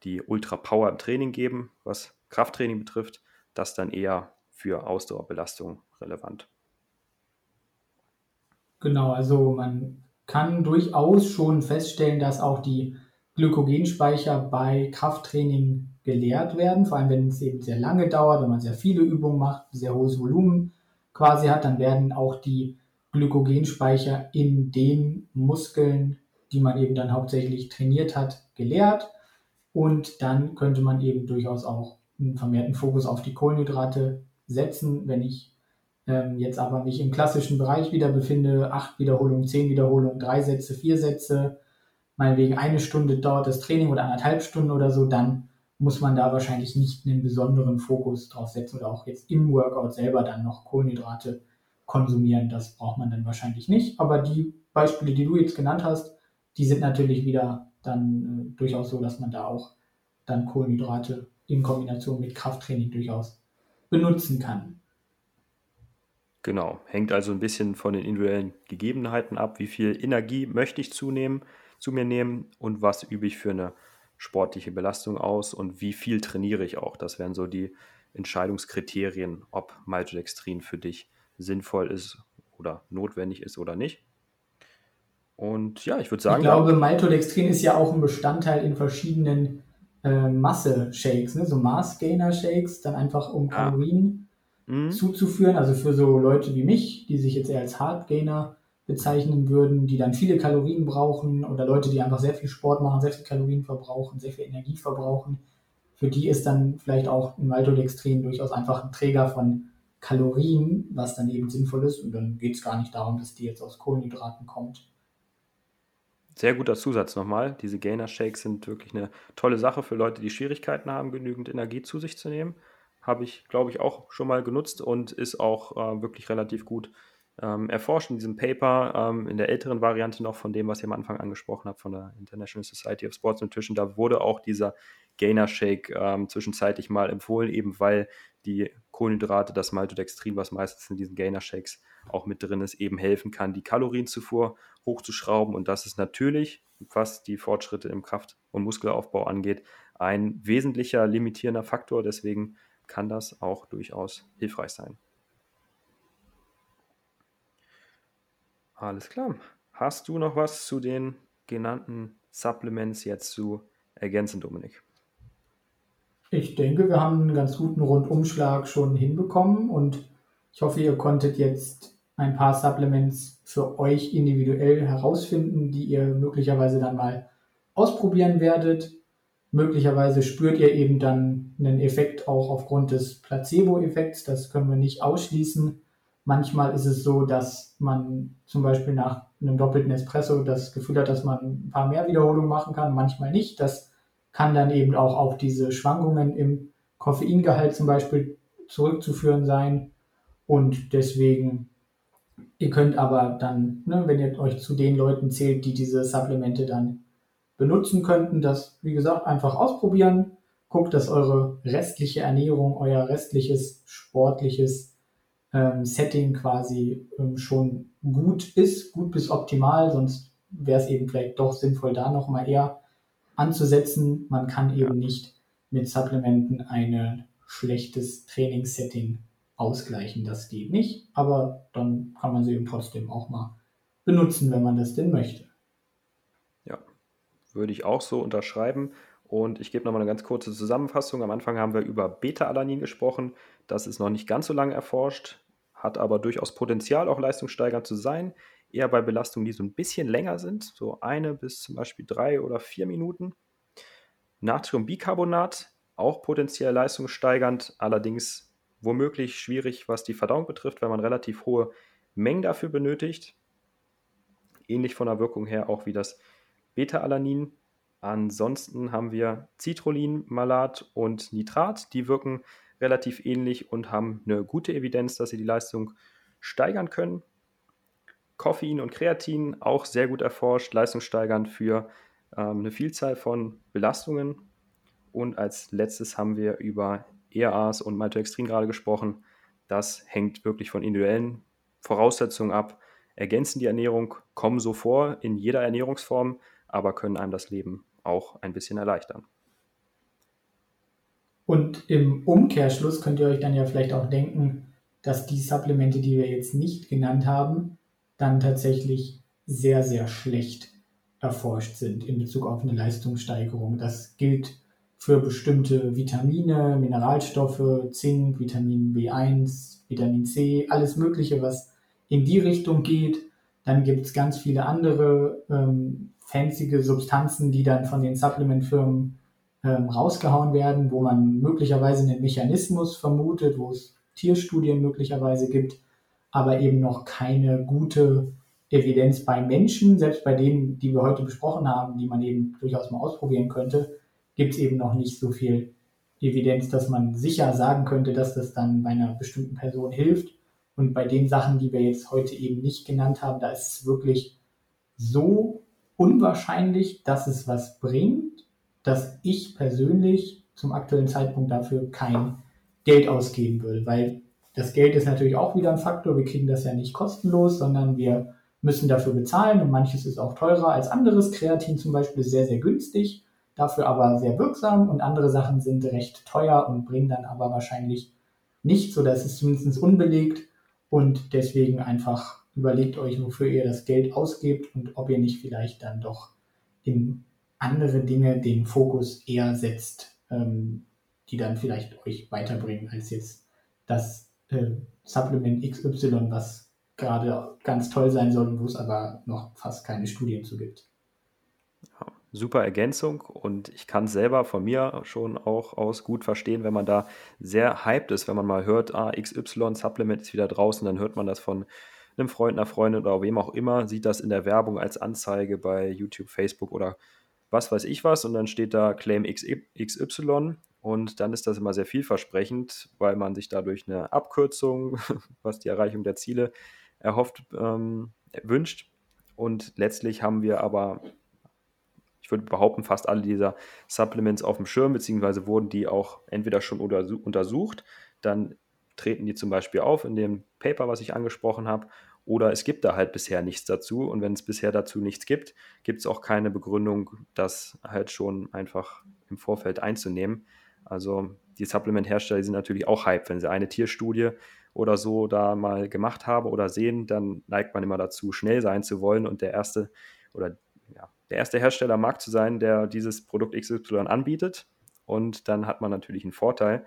die Ultra-Power im Training geben, was Krafttraining betrifft, das dann eher für Ausdauerbelastung relevant. Genau, also man kann durchaus schon feststellen, dass auch die Glykogenspeicher bei Krafttraining geleert werden, vor allem wenn es eben sehr lange dauert, wenn man sehr viele Übungen macht, sehr hohes Volumen quasi hat, dann werden auch die Glykogenspeicher in den Muskeln, die man eben dann hauptsächlich trainiert hat, geleert. Und dann könnte man eben durchaus auch einen vermehrten Fokus auf die Kohlenhydrate setzen. Wenn ich ähm, jetzt aber mich im klassischen Bereich wieder befinde, acht Wiederholungen, zehn Wiederholungen, drei Sätze, vier Sätze, meinetwegen eine Stunde dauert das Training oder anderthalb Stunden oder so, dann muss man da wahrscheinlich nicht einen besonderen Fokus drauf setzen oder auch jetzt im Workout selber dann noch Kohlenhydrate konsumieren. Das braucht man dann wahrscheinlich nicht. Aber die Beispiele, die du jetzt genannt hast, die sind natürlich wieder dann äh, durchaus so, dass man da auch dann Kohlenhydrate in Kombination mit Krafttraining durchaus benutzen kann. Genau, hängt also ein bisschen von den individuellen Gegebenheiten ab, wie viel Energie möchte ich zunehmen, zu mir nehmen und was übe ich für eine sportliche Belastung aus und wie viel trainiere ich auch. Das wären so die Entscheidungskriterien, ob Maltodextrin für dich sinnvoll ist oder notwendig ist oder nicht. Und ja, ich würde sagen. Ich glaube, Maltodextrin ist ja auch ein Bestandteil in verschiedenen äh, Masse-Shakes, ne? so Mass-Gainer-Shakes, dann einfach um Kalorien mhm. zuzuführen. Also für so Leute wie mich, die sich jetzt eher als Hard-Gainer bezeichnen würden, die dann viele Kalorien brauchen oder Leute, die einfach sehr viel Sport machen, sehr viel Kalorien verbrauchen, sehr viel Energie verbrauchen. Für die ist dann vielleicht auch ein Maltodextrin durchaus einfach ein Träger von Kalorien, was dann eben sinnvoll ist. Und dann geht es gar nicht darum, dass die jetzt aus Kohlenhydraten kommt. sehr guter Zusatz nochmal. Diese Gainer-Shakes sind wirklich eine tolle Sache für Leute, die Schwierigkeiten haben, genügend Energie zu sich zu nehmen. Habe ich, glaube ich, auch schon mal genutzt und ist auch äh, wirklich relativ gut ähm, erforscht in diesem Paper, ähm, in der älteren Variante noch von dem, was ich am Anfang angesprochen habe, von der International Society of Sports Nutrition. Da wurde auch dieser Gainer-Shake ähm, zwischenzeitlich mal empfohlen, eben weil die Kohlenhydrate, das Maltodextrin, was meistens in diesen Gainer-Shakes auch mit drin ist, eben helfen kann, die Kalorienzufuhr hochzuschrauben. Und das ist natürlich, was die Fortschritte im Kraft- und Muskelaufbau angeht, ein wesentlicher limitierender Faktor. Deswegen kann das auch durchaus hilfreich sein. Alles klar. Hast du noch was zu den genannten Supplements jetzt zu ergänzen, Dominik? Ich denke, wir haben einen ganz guten Rundumschlag schon hinbekommen und ich hoffe, ihr konntet jetzt ein paar Supplements für euch individuell herausfinden, die ihr möglicherweise dann mal ausprobieren werdet. Möglicherweise spürt ihr eben dann einen Effekt auch aufgrund des Placebo-Effekts. Das können wir nicht ausschließen. Manchmal ist es so, dass man zum Beispiel nach einem doppelten Espresso das Gefühl hat, dass man ein paar mehr Wiederholungen machen kann, manchmal nicht. Das kann dann eben auch auf diese Schwankungen im Koffeingehalt zum Beispiel zurückzuführen sein. Und deswegen, ihr könnt aber dann, ne, wenn ihr euch zu den Leuten zählt, die diese Supplemente dann benutzen könnten, das, wie gesagt, einfach ausprobieren. Guckt, dass eure restliche Ernährung, euer restliches sportliches ähm, Setting quasi ähm, schon gut ist, gut bis optimal, sonst wäre es eben vielleicht doch sinnvoll, da nochmal eher anzusetzen. Man kann eben nicht mit Supplementen ein schlechtes Trainingssetting ausgleichen. Das geht nicht, aber dann kann man sie eben trotzdem auch mal benutzen, wenn man das denn möchte. Ja, würde ich auch so unterschreiben. Und ich gebe nochmal eine ganz kurze Zusammenfassung. Am Anfang haben wir über Beta-Alanin gesprochen. Das ist noch nicht ganz so lange erforscht, hat aber durchaus Potenzial, auch leistungssteigernd zu sein. Eher bei Belastungen, die so ein bisschen länger sind, so eine bis zum Beispiel drei oder vier Minuten. Natriumbicarbonat, auch potenziell leistungssteigernd, allerdings womöglich schwierig, was die Verdauung betrifft, weil man relativ hohe Mengen dafür benötigt. Ähnlich von der Wirkung her auch wie das Beta-Alanin. Ansonsten haben wir Citrullin, Malat und Nitrat. Die wirken relativ ähnlich und haben eine gute Evidenz, dass sie die Leistung steigern können. Koffein und Kreatin auch sehr gut erforscht, leistungssteigernd für ähm, eine Vielzahl von Belastungen. Und als letztes haben wir über ERAs und Maltodextrin gerade gesprochen. Das hängt wirklich von individuellen Voraussetzungen ab. Ergänzen die Ernährung, kommen so vor in jeder Ernährungsform, aber können einem das Leben auch ein bisschen erleichtern. Und im Umkehrschluss könnt ihr euch dann ja vielleicht auch denken, dass die Supplemente, die wir jetzt nicht genannt haben, dann tatsächlich sehr, sehr schlecht erforscht sind in Bezug auf eine Leistungssteigerung. Das gilt für bestimmte Vitamine, Mineralstoffe, Zink, Vitamin B1, Vitamin C, alles Mögliche, was in die Richtung geht. Dann gibt es ganz viele andere ähm, fancy Substanzen, die dann von den Supplementfirmen ähm, rausgehauen werden, wo man möglicherweise einen Mechanismus vermutet, wo es Tierstudien möglicherweise gibt, aber eben noch keine gute Evidenz bei Menschen, selbst bei denen, die wir heute besprochen haben, die man eben durchaus mal ausprobieren könnte, gibt es eben noch nicht so viel Evidenz, dass man sicher sagen könnte, dass das dann bei einer bestimmten Person hilft. Und bei den Sachen, die wir jetzt heute eben nicht genannt haben, da ist es wirklich so unwahrscheinlich, dass es was bringt, dass ich persönlich zum aktuellen Zeitpunkt dafür kein Geld ausgeben würde, weil das Geld ist natürlich auch wieder ein Faktor. Wir kriegen das ja nicht kostenlos, sondern wir müssen dafür bezahlen und manches ist auch teurer als anderes. Kreatin zum Beispiel ist sehr, sehr günstig, dafür aber sehr wirksam und andere Sachen sind recht teuer und bringen dann aber wahrscheinlich nichts oder es ist zumindest unbelegt und deswegen einfach überlegt euch, wofür ihr das Geld ausgebt und ob ihr nicht vielleicht dann doch in andere Dinge den Fokus eher setzt, ähm, die dann vielleicht euch weiterbringen als jetzt das äh, Supplement XY, was gerade ganz toll sein soll, wo es aber noch fast keine Studien zu gibt. Ja, super Ergänzung und ich kann selber von mir schon auch aus gut verstehen, wenn man da sehr hyped ist, wenn man mal hört, ah, XY Supplement ist wieder draußen, dann hört man das von einem Freund, einer Freundin oder wem auch immer, sieht das in der Werbung als Anzeige bei YouTube, Facebook oder was weiß ich was und dann steht da Claim XY und dann ist das immer sehr vielversprechend, weil man sich dadurch eine Abkürzung, *laughs* was die Erreichung der Ziele erhofft, ähm, wünscht. Und letztlich haben wir aber, ich würde behaupten, fast alle dieser Supplements auf dem Schirm, beziehungsweise wurden die auch entweder schon untersucht, dann treten die zum Beispiel auf in dem Paper, was ich angesprochen habe, oder es gibt da halt bisher nichts dazu. Und wenn es bisher dazu nichts gibt, gibt es auch keine Begründung, das halt schon einfach im Vorfeld einzunehmen. Also die Supplement-Hersteller sind natürlich auch hype. Wenn sie eine Tierstudie oder so da mal gemacht haben oder sehen, dann neigt man immer dazu, schnell sein zu wollen und der erste oder ja, der erste Hersteller mag zu sein, der dieses Produkt XY anbietet. Und dann hat man natürlich einen Vorteil.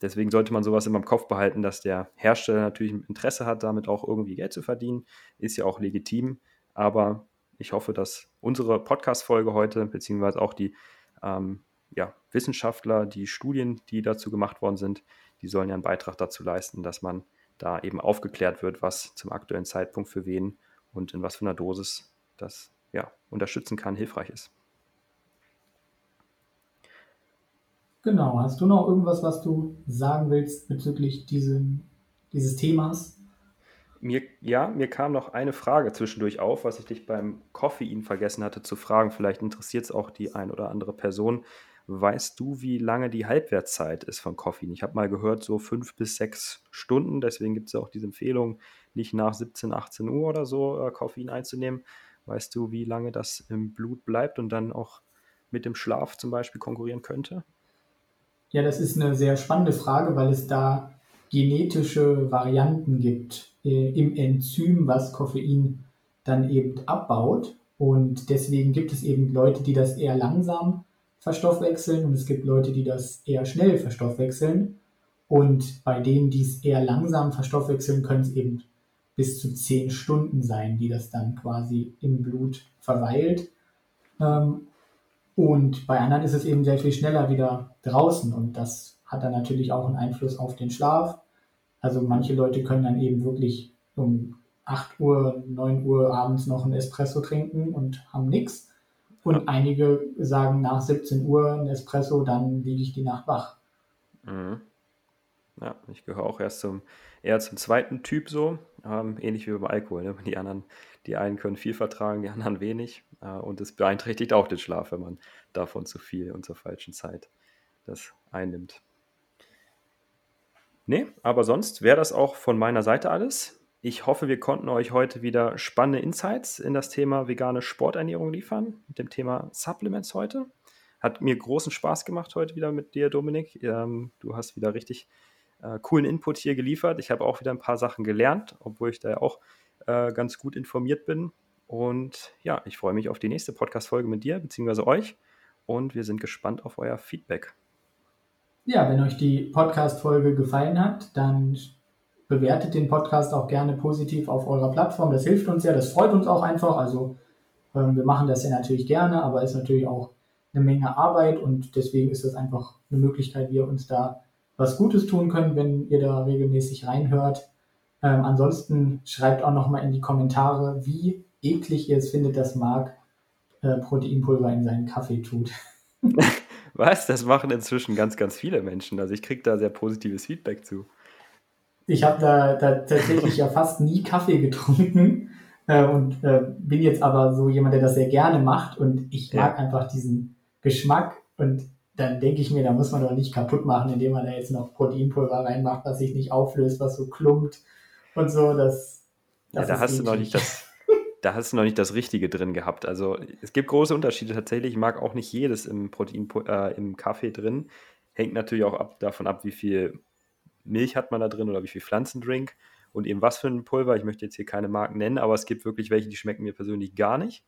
Deswegen sollte man sowas immer im Kopf behalten, dass der Hersteller natürlich ein Interesse hat, damit auch irgendwie Geld zu verdienen. Ist ja auch legitim. Aber ich hoffe, dass unsere Podcast-Folge heute, beziehungsweise auch die ähm, ja, Wissenschaftler, die Studien, die dazu gemacht worden sind, die sollen ja einen Beitrag dazu leisten, dass man da eben aufgeklärt wird, was zum aktuellen Zeitpunkt für wen und in was für einer Dosis das ja, unterstützen kann, hilfreich ist. Genau. Hast du noch irgendwas, was du sagen willst bezüglich diesem, dieses Themas? Mir, ja, mir kam noch eine Frage zwischendurch auf, was ich dich beim Koffein vergessen hatte zu fragen. Vielleicht interessiert es auch die ein oder andere Person. Weißt du, wie lange die Halbwertszeit ist von Koffein? Ich habe mal gehört, so fünf bis sechs Stunden. Deswegen gibt es auch diese Empfehlung, nicht nach 17, 18 Uhr oder so äh, Koffein einzunehmen. Weißt du, wie lange das im Blut bleibt und dann auch mit dem Schlaf zum Beispiel konkurrieren könnte? Ja, das ist eine sehr spannende Frage, weil es da genetische Varianten gibt äh, im Enzym, was Koffein dann eben abbaut. Und deswegen gibt es eben Leute, die das eher langsam verstoffwechseln und es gibt Leute, die das eher schnell verstoffwechseln. Und bei denen, die es eher langsam verstoffwechseln, können es eben bis zu zehn Stunden sein, die das dann quasi im Blut verweilt. Ähm, und bei anderen ist es eben sehr viel schneller wieder draußen und das hat dann natürlich auch einen Einfluss auf den Schlaf. Also manche Leute können dann eben wirklich um 8 Uhr, 9 Uhr abends noch ein Espresso trinken und haben nichts. Und einige sagen nach 17 Uhr ein Espresso, dann liege ich die Nacht wach. Mhm. Ja, ich gehöre auch erst zum, eher zum zweiten Typ so, ähm, ähnlich wie beim Alkohol. Ne? Die anderen, die einen können viel vertragen, die anderen wenig. Äh, und es beeinträchtigt auch den Schlaf, wenn man davon zu viel und zur falschen Zeit das einnimmt. Nee, aber sonst wäre das auch von meiner Seite alles. Ich hoffe, wir konnten euch heute wieder spannende Insights in das Thema vegane Sporternährung liefern, mit dem Thema Supplements heute. Hat mir großen Spaß gemacht heute wieder mit dir, Dominik. Ähm, du hast wieder richtig äh, coolen Input hier geliefert. Ich habe auch wieder ein paar Sachen gelernt, obwohl ich da ja auch äh, ganz gut informiert bin. Und ja, ich freue mich auf die nächste Podcast-Folge mit dir bzw. euch und wir sind gespannt auf euer Feedback. Ja, wenn euch die Podcast-Folge gefallen hat, dann bewertet den Podcast auch gerne positiv auf eurer Plattform. Das hilft uns ja, das freut uns auch einfach. Also ähm, wir machen das ja natürlich gerne, aber ist natürlich auch eine Menge Arbeit und deswegen ist das einfach eine Möglichkeit, wie ihr uns da was Gutes tun könnt, wenn ihr da regelmäßig reinhört. Ähm, ansonsten schreibt auch noch mal in die Kommentare, wie eklig ihr es findet, dass Marc äh, Proteinpulver in seinen Kaffee tut. *laughs* Was? Das machen inzwischen ganz, ganz viele Menschen. Also ich kriege da sehr positives Feedback zu. Ich habe da, da, tatsächlich ja fast nie Kaffee getrunken äh, und äh, bin jetzt aber so jemand, der das sehr gerne macht und ich mag ja. einfach diesen Geschmack und dann denke ich mir, da muss man doch nicht kaputt machen, indem man da jetzt noch Proteinpulver reinmacht, was sich nicht auflöst, was so klumpt und so. Das, das ja, da hast du noch nicht das, *laughs* da hast du noch nicht das Richtige drin gehabt. Also es gibt große Unterschiede tatsächlich. Ich mag auch nicht jedes im Protein äh, im Kaffee drin. Hängt natürlich auch ab, davon ab, wie viel Milch hat man da drin oder wie viel Pflanzendrink und eben was für ein Pulver. Ich möchte jetzt hier keine Marken nennen, aber es gibt wirklich welche, die schmecken mir persönlich gar nicht.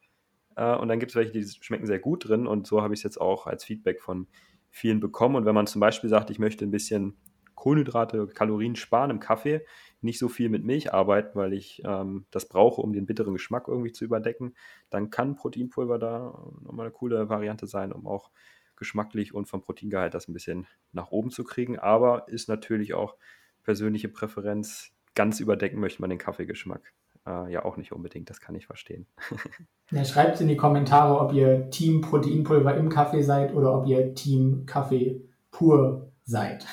Äh, und dann gibt es welche, die schmecken sehr gut drin. Und so habe ich es jetzt auch als Feedback von vielen bekommen. Und wenn man zum Beispiel sagt, ich möchte ein bisschen Kohlenhydrate, Kalorien sparen im Kaffee, nicht so viel mit Milch arbeiten, weil ich ähm, das brauche, um den bitteren Geschmack irgendwie zu überdecken, dann kann Proteinpulver da nochmal eine coole Variante sein, um auch geschmacklich und vom Proteingehalt das ein bisschen nach oben zu kriegen. Aber ist natürlich auch persönliche Präferenz. ganz überdecken möchte man den Kaffeegeschmack äh, ja auch nicht unbedingt. Das kann ich verstehen. *laughs* ja, schreibt in die Kommentare, ob ihr Team Proteinpulver im Kaffee seid oder ob ihr Team Kaffee pur seid.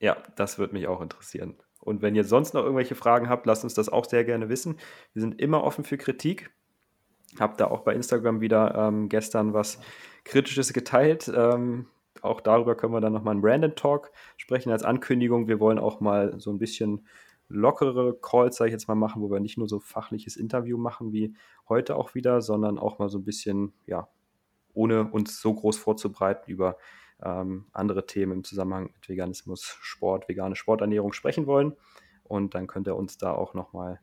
Ja, das würde mich auch interessieren. Und wenn ihr sonst noch irgendwelche Fragen habt, lasst uns das auch sehr gerne wissen. Wir sind immer offen für Kritik. Hab da auch bei Instagram wieder ähm, gestern was Kritisches geteilt. Ähm, auch darüber können wir dann nochmal einen Brandon Talk sprechen als Ankündigung. Wir wollen auch mal so ein bisschen lockere Calls, sage ich jetzt mal, machen, wo wir nicht nur so fachliches Interview machen wie heute auch wieder, sondern auch mal so ein bisschen, ja, ohne uns so groß vorzubereiten über ähm, andere Themen im Zusammenhang mit Veganismus, Sport, vegane Sporternährung sprechen wollen. Und dann könnt ihr uns da auch nochmal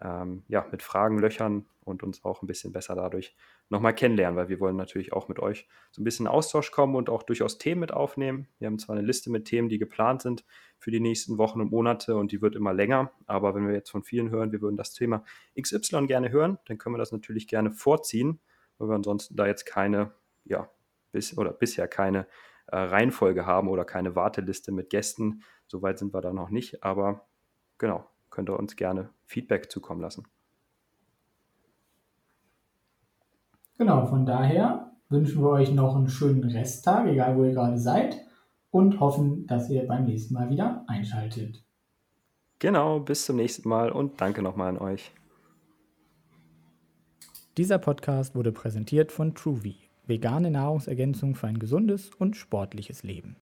ähm, ja, mit Fragen löchern und uns auch ein bisschen besser dadurch nochmal kennenlernen, weil wir wollen natürlich auch mit euch so ein bisschen in Austausch kommen und auch durchaus Themen mit aufnehmen. Wir haben zwar eine Liste mit Themen, die geplant sind für die nächsten Wochen und Monate und die wird immer länger, aber wenn wir jetzt von vielen hören, wir würden das Thema XY gerne hören, dann können wir das natürlich gerne vorziehen, weil wir ansonsten da jetzt keine, ja, bis oder bisher keine äh, Reihenfolge haben oder keine Warteliste mit Gästen. Soweit sind wir da noch nicht, aber genau, könnt ihr uns gerne Feedback zukommen lassen. Genau, von daher wünschen wir euch noch einen schönen Resttag, egal wo ihr gerade seid, und hoffen, dass ihr beim nächsten Mal wieder einschaltet. Genau, bis zum nächsten Mal und danke nochmal an euch. Dieser Podcast wurde präsentiert von TrueV, vegane Nahrungsergänzung für ein gesundes und sportliches Leben.